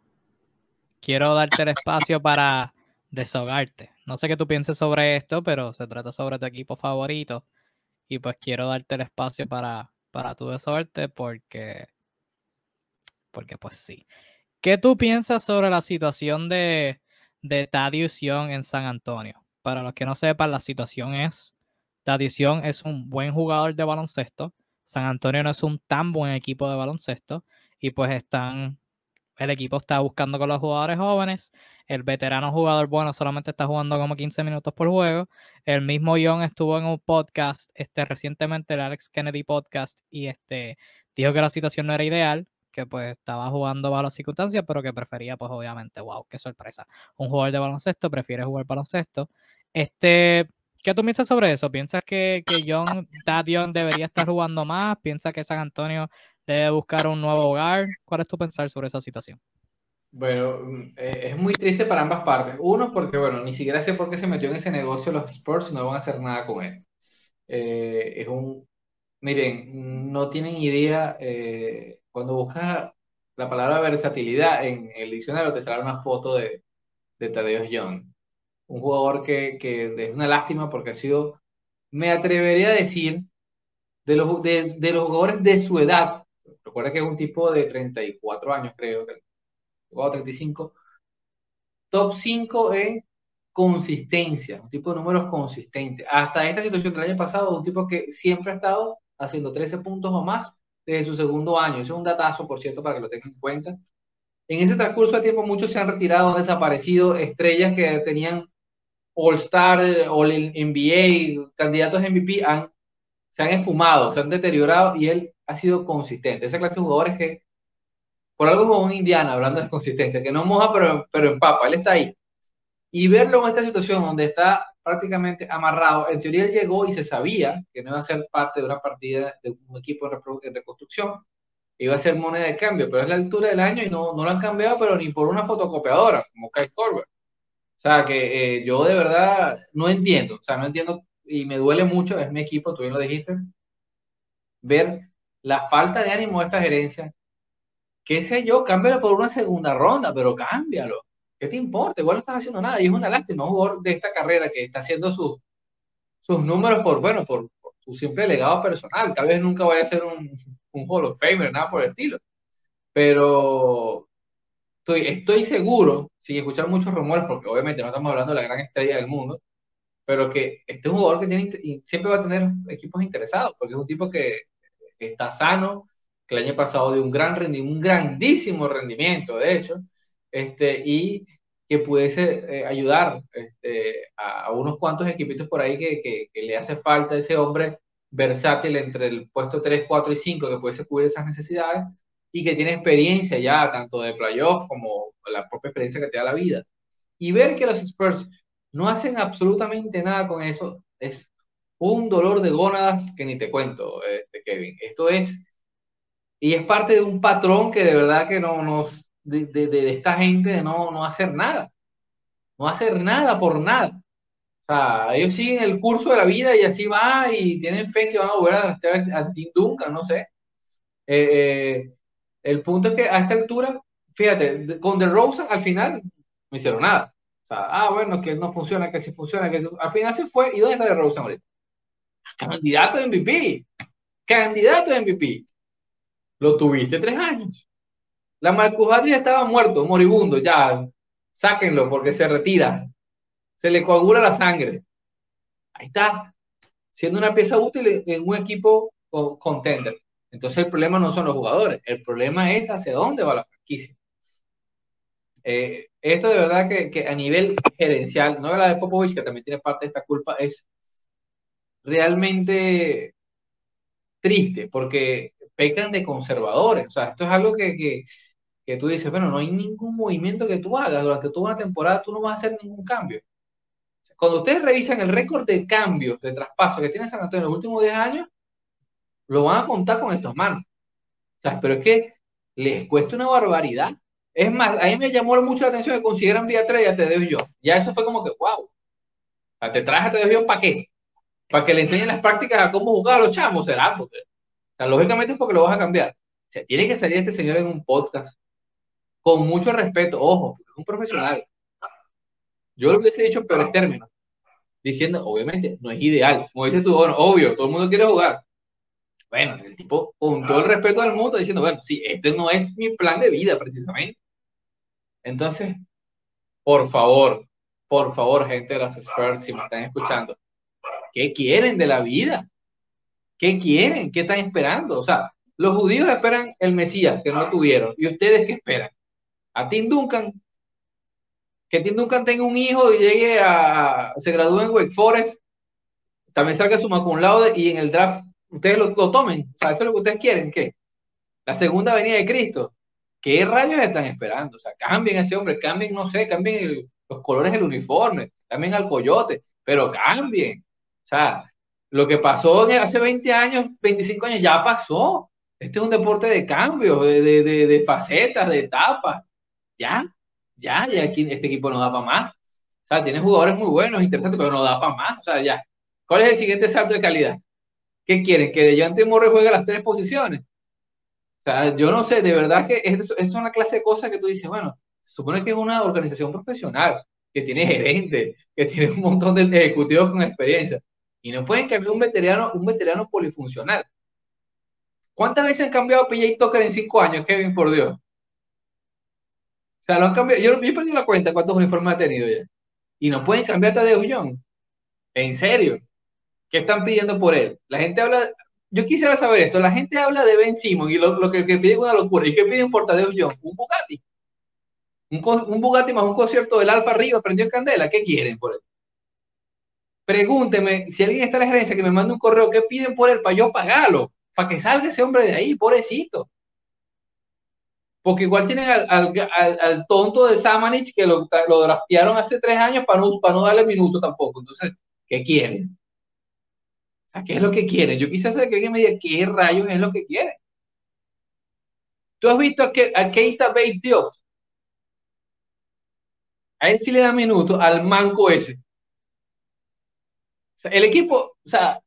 quiero darte el espacio para desahogarte. No sé qué tú pienses sobre esto, pero se trata sobre tu equipo favorito. Y pues quiero darte el espacio para, para tu desahogarte porque, porque pues sí. ¿Qué tú piensas sobre la situación de, de Young en San Antonio? Para los que no sepan, la situación es, Young es un buen jugador de baloncesto. San Antonio no es un tan buen equipo de baloncesto y pues están el equipo está buscando con los jugadores jóvenes. El veterano jugador bueno solamente está jugando como 15 minutos por juego. El mismo Young estuvo en un podcast este, recientemente, el Alex Kennedy podcast, y este, dijo que la situación no era ideal, que pues estaba jugando bajo las circunstancias, pero que prefería, pues obviamente, wow, qué sorpresa. Un jugador de baloncesto prefiere jugar baloncesto. Este, ¿Qué tú piensas sobre eso? ¿Piensas que, que John Dadion debería estar jugando más? ¿Piensas que San Antonio debe buscar un nuevo hogar? ¿Cuál es tu pensar sobre esa situación? Bueno, mm, eh, es muy triste para ambas partes. Uno, porque, bueno, ni siquiera sé por qué se metió en ese negocio los Spurs no van a hacer nada con él. Eh, es un, miren, no tienen idea, eh, cuando buscas la palabra versatilidad en el diccionario te sale una foto de, de Tadeo Young un jugador que, que, es una lástima porque ha sido, me atrevería a decir, de los, de, de los jugadores de su edad, recuerda que es un tipo de 34 años, creo, o 35, top 5 en consistencia, un tipo de números consistentes. Hasta esta situación del año pasado, un tipo que siempre ha estado haciendo 13 puntos o más desde su segundo año. Eso es un datazo, por cierto, para que lo tengan en cuenta. En ese transcurso de tiempo, muchos se han retirado, han desaparecido estrellas que tenían All-Star, All-NBA, candidatos MVP han, se han esfumado, se han deteriorado y él ha sido consistente. Esa clase de jugadores que, por algo como un Indiana, hablando de consistencia, que no moja pero, pero empapa, él está ahí. Y verlo en esta situación donde está prácticamente amarrado, en teoría él llegó y se sabía que no iba a ser parte de una partida de un equipo en reconstrucción, iba a ser moneda de cambio, pero es la altura del año y no, no lo han cambiado, pero ni por una fotocopiadora, como Kyle Korver. O sea, que eh, yo de verdad no entiendo, o sea, no entiendo y me duele mucho, es mi equipo, tú bien lo dijiste, ver la falta de ánimo de esta gerencia. Qué sé yo, cámbialo por una segunda ronda, pero cámbialo. ¿Qué te importa? Igual no estás haciendo nada. Y es una lástima, un jugador de esta carrera que está haciendo sus, sus números por, bueno, por, su simple legado personal. Tal vez nunca vaya a ser un, un Hall of Famer, nada por el estilo. Pero estoy, seguro, sin escuchar muchos rumores, porque obviamente no estamos hablando de la gran estrella del mundo, pero que este es un jugador que tiene, siempre va a tener equipos interesados, porque es un tipo que, está sano, que el año pasado dio un gran rendimiento, un grandísimo rendimiento, de hecho, este, y que pudiese eh, ayudar este, a, unos cuantos equipitos por ahí que, que, le hace falta ese hombre versátil entre el puesto 3, 4 y 5 que pudiese cubrir esas necesidades y que tiene experiencia ya, tanto de playoff como la propia experiencia que te da la vida. Y ver que los Spurs no hacen absolutamente nada con eso es un dolor de gónadas que ni te cuento, este, Kevin. Esto es, y es parte de un patrón que de verdad que no nos, de, de, esta gente de no, no hacer nada, no hacer nada por nada. O sea, ellos siguen el curso de la vida y así va y tienen fe que van a volver a arrastrar a Tim Duncan, no sé. Eh, eh, el punto es que a esta altura, fíjate, con The Rosa al final no hicieron nada. O sea, ah, bueno, que no funciona, que sí funciona, que al final se fue. ¿Y dónde está The Rosa ahorita? Candidato de MVP. Candidato de MVP. Lo tuviste tres años. La Marcus ya estaba muerto, moribundo, ya. Sáquenlo porque se retira. Se le coagula la sangre. Ahí está. Siendo una pieza útil en un equipo contender. Entonces el problema no son los jugadores, el problema es hacia dónde va la franquicia. Eh, esto de verdad que, que, a nivel gerencial, no la de Popovich, que también tiene parte de esta culpa, es realmente triste porque pecan de conservadores. O sea, esto es algo que, que, que tú dices, bueno, no hay ningún movimiento que tú hagas durante toda una temporada, tú no vas a hacer ningún cambio. Cuando ustedes revisan el récord de cambios, de traspaso que tiene San Antonio en los últimos 10 años, lo van a contar con estos manos. O sea, pero es que les cuesta una barbaridad. Es más, a mí me llamó mucho la atención que consideran vía 3 a Tedeo yo. Ya eso fue como que, wow. O sea, te traes a Tedeo yo para qué? Para que le enseñen las prácticas a cómo jugar a los chamos, será. Porque, o sea, lógicamente es porque lo vas a cambiar. O sea, tiene que salir este señor en un podcast con mucho respeto, ojo, es un profesional. Yo lo que he dicho en peores términos, diciendo, obviamente, no es ideal. Como dices tú, bueno, obvio, todo el mundo quiere jugar, bueno, el tipo, con todo el respeto del mundo, diciendo, bueno, sí, este no es mi plan de vida precisamente. Entonces, por favor, por favor, gente de las Spurs, si me están escuchando, ¿qué quieren de la vida? ¿Qué quieren? ¿Qué están esperando? O sea, los judíos esperan el Mesías, que no tuvieron. ¿Y ustedes qué esperan? A Tim Duncan, que Tim Duncan tenga un hijo y llegue a, se gradúe en Wake Forest, también salga su cum laude y en el draft ustedes lo, tomen. O sea, eso es lo que ustedes quieren, ¿qué? La segunda venida de Cristo. ¿Qué rayos están esperando? O sea, cambien a ese hombre, cambien, no sé, cambien los colores del uniforme, cambien al coyote, pero cambien. Sea, lo que pasó hace 20 años, 25 años, ya pasó. Este es un deporte de cambio, de, de, de, facetas, de etapas. Ya, ya, ya aquí este equipo no da para más. O sea, tiene jugadores muy buenos, interesantes, pero no da para más. O sea, ya. ¿Cuál es el siguiente salto de calidad? ¿Qué quieren? ¿Que De Morre juegue las tres posiciones? O sea, yo no sé, de verdad que es, es una clase de cosas que tú dices, bueno, se supone que es una organización profesional, que tiene gerente, que tiene un montón de ejecutivos con experiencia. Y no pueden cambiar un veterano, un veterano polifuncional. ¿Cuántas veces han cambiado PJ Tucker en cinco años, Kevin, por Dios? O sea, lo han cambiado. Yo, yo he perdido la cuenta cuántos uniformes ha tenido ya. Y no pueden cambiar a Tadeo Young. En serio. ¿Qué están pidiendo por él? La gente habla. Yo quisiera saber esto. La gente habla de Ben Simon y lo, que, que piden es una locura. ¿Y qué piden por Tadeo Young? Un Bugatti. Un, Bugatti más un concierto del Alfa Río prendió en candela. ¿Qué quieren por él? Pregúnteme si alguien está en la gerencia que me mande un correo, ¿qué piden por él para yo pagarlo? Para que salga ese hombre de ahí, pobrecito. Porque igual tienen al, tonto de Samanich que lo, lo, draftearon hace tres años para no, para no darle minuto tampoco. Entonces, ¿qué quieren? O sea, ¿qué es lo que quieren? Yo quise saber que alguien me diga qué rayos es lo que quieren. ¿Tú has visto a, a Keita Bate Dios? A él sí le da minuto, al manco ese el equipo, o sea,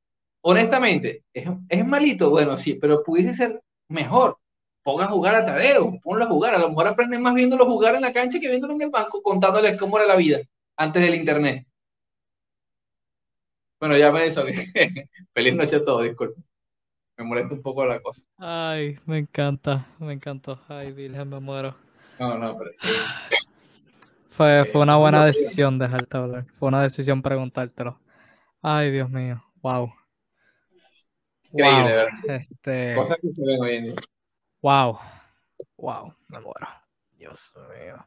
honestamente, ¿es, malito, bueno, sí, pero pudiese ser mejor. Pongan a jugar a Tadeo, ponlo a jugar. A lo mejor aprenden más viéndolo jugar en la cancha que viéndolo en el banco, contándoles cómo era la vida antes del internet. Bueno, ya me eso. Feliz noche a todos, disculpen. Me molesta un poco la cosa. Ay, me encanta, me encantó. Ay, Virgen, me muero. No, no, pero. Fue, fue una buena decisión dejarte hablar. Fue una decisión preguntártelo. Ay, Dios mío, wow. Increíble, ¿verdad? Este... Cosas que se ven hoy en día. Wow, wow, me muero. Dios mío.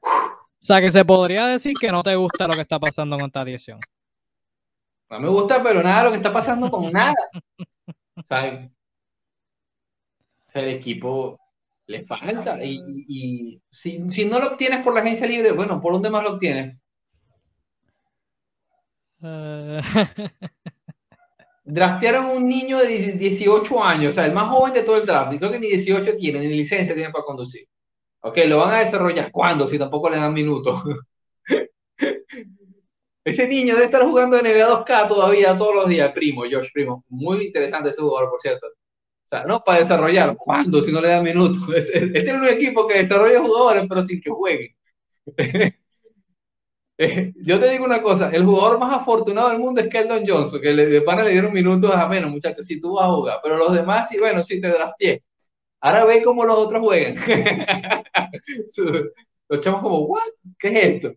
O sea, que se podría decir que no te gusta lo que está pasando con esta dirección. No me gusta, pero nada lo que está pasando con nada. O sea, el equipo le falta. Y, y, si, si, no lo obtienes por la agencia libre, bueno, ¿por dónde más lo obtienes? Uh... Draftearon un niño de 18 años, o sea, el más joven de todo el draft. Y creo que ni 18 tiene, ni licencia tiene para conducir. Ok, lo van a desarrollar. ¿Cuándo? Si tampoco le dan minutos. ese niño debe estar jugando NBA 2K todavía todos los días, primo, Josh Primo. Muy interesante ese jugador, por cierto. O sea, no para desarrollar. ¿Cuándo? Si no le dan minutos. Este es un equipo que desarrolla jugadores, pero sin que jueguen. Yo te digo una cosa, el jugador más afortunado del mundo es Keldon Johnson, que le, de pana le dieron minutos a menos, muchachos, si tú vas a jugar, pero los demás, sí, bueno, sí te drafté. Ahora ve cómo los otros juegan. los echamos como, ¿what? ¿Qué es esto?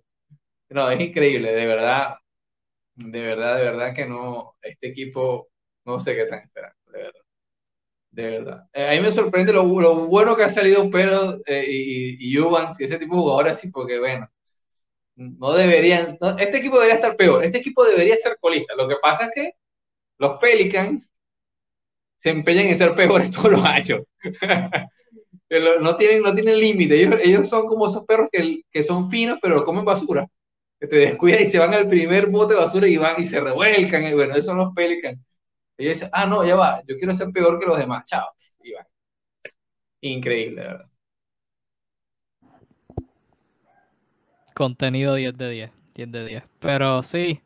No, es increíble, de verdad, de verdad, de verdad que no, este equipo, no sé qué están esperando, de verdad. De verdad. Eh, a mí me sorprende lo, bueno que ha salido Pero eh, y, y, y ese tipo de jugadores así, porque bueno, no deberían, este equipo debería estar peor, este equipo debería ser colista. Lo que pasa es que los Pelicans se empeñan en ser peores todos los años. no tienen, no tienen límite, ellos, son como esos perros que, que son finos pero comen basura. Que te descuidan y se van al primer bote de basura y van y se revuelcan. Bueno, esos son los Pelicans. Ellos dicen, ah, no, ya va, yo quiero ser peor que los demás, chao. Increíble, ¿verdad? Contenido 10 de 10, 10 de 10. Pero sí,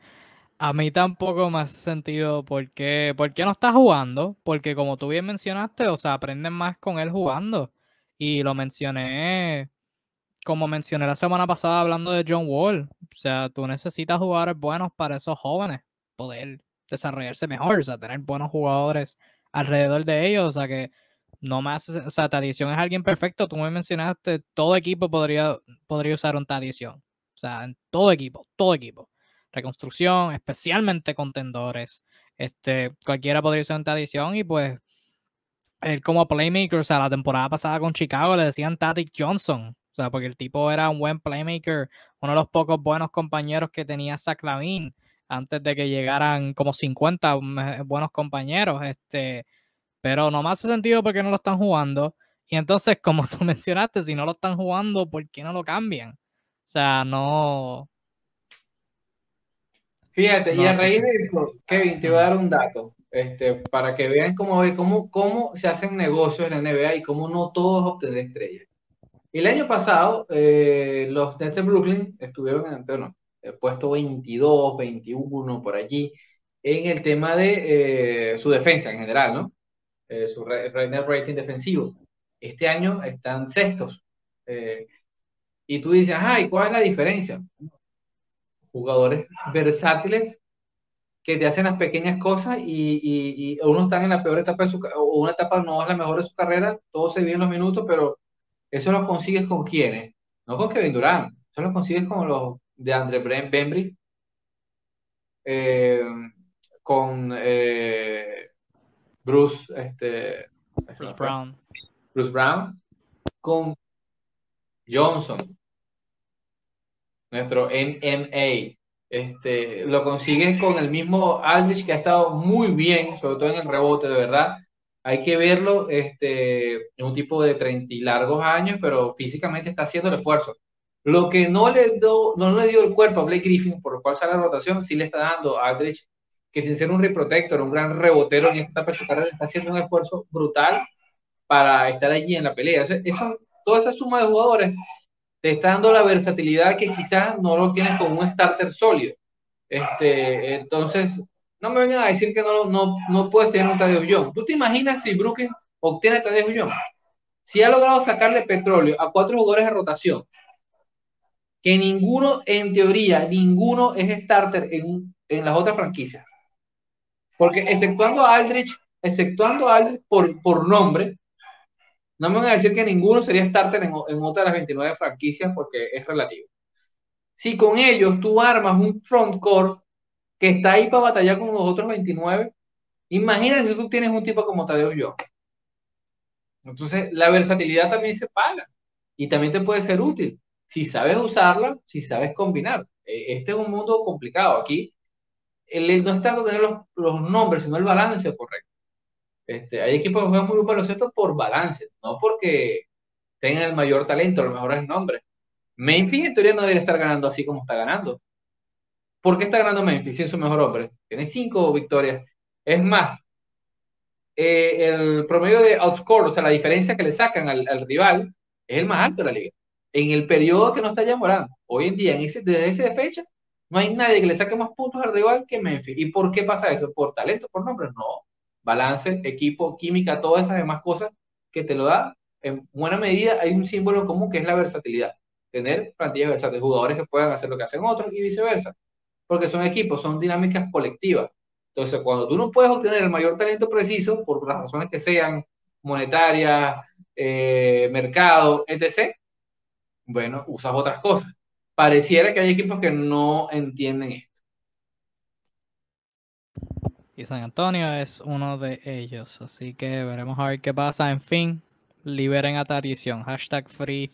a mí tampoco me hace sentido por qué, por qué no está jugando, porque como tú bien mencionaste, o sea, aprenden más con él jugando. Y lo mencioné, como mencioné la semana pasada hablando de John Wall. O sea, tú necesitas jugadores buenos para esos jóvenes, poder desarrollarse mejor, o sea, tener buenos jugadores alrededor de ellos, o sea que no más, o sea, Tradición es alguien perfecto. Tú me mencionaste, todo equipo podría, podría usar un Tradición. O sea, en todo equipo, todo equipo. Reconstrucción, especialmente contendores. Este, cualquiera podría usar un Tradición y pues él como playmaker, o sea, la temporada pasada con Chicago le decían Tadic Johnson. O sea, porque el tipo era un buen playmaker, uno de los pocos buenos compañeros que tenía Zach antes de que llegaran como 50 buenos compañeros. Este, pero no me hace sentido porque no lo están jugando. Y entonces, como tú mencionaste, si no lo están jugando, ¿por qué no lo cambian? O sea, no. Fíjate, y a raíz de eso, Kevin, te voy a dar un dato, este, para que vean cómo, cómo, cómo se hacen negocios en la NBA y cómo no todos obtener estrellas. El año pasado, eh, los Nets de Brooklyn estuvieron en bueno, el puesto 22, 21, por allí, en el tema de eh, su defensa en general, ¿no? Eh, su net rating defensivo. Este año están sextos. y tú dices, ay, ¿cuál es la diferencia? Jugadores versátiles que te hacen las pequeñas cosas y, y, uno está en la peor etapa de su o una etapa no es la mejor de su carrera, todo se vive en los minutos, pero eso lo consigues con quiénes? No con Kevin Durant, eso lo consigues con los de Andre Bembry, eh, con eh, Bruce, este, Bruce Brown. Bruce Brown, con Johnson, nuestro MMA. Este, lo consigues con el mismo Aldrich que ha estado muy bien, sobre todo en el rebote, de verdad hay que verlo, este, es un tipo de 30 y largos años, pero físicamente está haciendo el esfuerzo. Lo que no le, do, no le dio el cuerpo a Blake Griffin, por lo cual sale la rotación, sí le está dando a Aldrich, que sin ser un reprotector, un gran rebotero en esta etapa de su carrera, está haciendo un esfuerzo brutal para estar allí en la pelea. Eso, toda esa suma de jugadores te está dando la versatilidad que quizás no lo tienes con un starter sólido. Este, entonces, no me vengan a decir que no, no, no puedes tener un Tadeo Young. ¿Tú te imaginas si Brooklyn obtiene a Tadeo Young? Si ha logrado sacarle petróleo a cuatro jugadores de rotación, que ninguno, en teoría, ninguno es starter en, en las otras franquicias. Porque exceptuando a Aldrich, exceptuando a Aldrich por, por nombre, no me van a decir que ninguno sería starter en, en otra de las 29 franquicias porque es relativo. Si con ellos tú armas un frontcourt que está ahí para batallar con los otros 29. Imagínate si tú tienes un tipo como Tadeo yo. Entonces, la versatilidad también se paga y también te puede ser útil si sabes usarla, si sabes combinar. E, este es un mundo complicado. Aquí no es tanto tener los, los nombres, sino el balance correcto. Este, hay equipos que juegan muy bien baloncesto por balance, no porque tengan el mayor talento, los mejores nombres. Memphis en teoría no debería estar ganando así como está ganando. ¿Por qué está ganando Memphis si es su mejor hombre? Tiene cinco victorias. Es más, eh, el promedio de outscore, o sea, la diferencia que le sacan al, rival, es el más alto de la liga. En el periodo que no está ya Morán, hoy en día, en ese, desde esa fecha, no hay nadie que le saque más puntos al rival que Memphis. ¿Y por qué pasa eso? ¿Por talento? ¿Por nombre? No. Balance, equipo, química, todas esas demás cosas que te lo da. En buena medida hay un símbolo común que es la versatilidad. Tener plantillas versátiles, jugadores que puedan hacer lo que hacen otros y viceversa porque son equipos, son dinámicas colectivas. Entonces, cuando tú no puedes obtener el mayor talento preciso, por las razones que sean monetarias, eh, mercado, etc., bueno, usas otras cosas. Pareciera que hay equipos que no entienden esto. Y San Antonio es uno de ellos, así que veremos a ver qué pasa. En fin, liberen a Tradición. Hashtag Free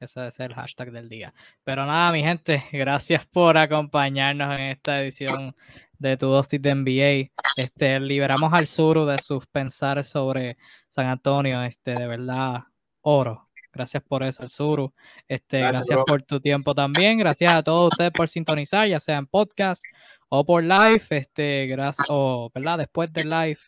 ese es el hashtag del día. Pero nada, mi gente, gracias por acompañarnos en esta edición de Tu Dosis de NBA. Este, liberamos al Suru de sus pensares sobre San Antonio. Este, de verdad, oro. Gracias por eso, el Suru. Este, gracias, por tu tiempo también. Gracias a todos ustedes por sintonizar, ya sea en podcast o por live. Este, gracias, o, ¿verdad? Después del live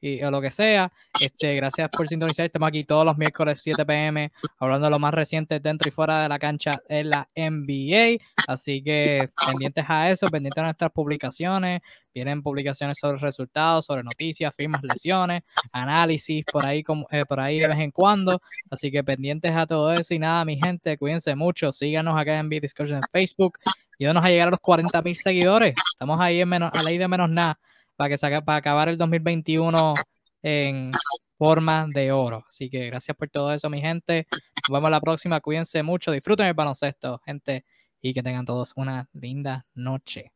y, o lo que sea. Este, gracias por sintonizar. Estamos aquí todos los miércoles 7 pm hablando de lo más reciente dentro y fuera de la cancha en la NBA. Así que pendientes a eso, pendientes a nuestras publicaciones. Vienen publicaciones sobre resultados, sobre noticias, firmas, lesiones, análisis por ahí, como, eh, por ahí de vez en cuando. Así que pendientes a todo eso. Y nada, mi gente, cuídense mucho. Síganos acá en NBA Discussion en Facebook. Y a llegar a los 40 mil seguidores. Estamos ahí en menos, a ley de menos nada para, que saque, para acabar el 2021 en forma de oro. Así que gracias por todo eso, mi gente. Nos vemos la próxima. Cuídense mucho, disfruten el baloncesto, gente, y que tengan todos una linda noche.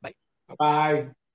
Bye. Bye.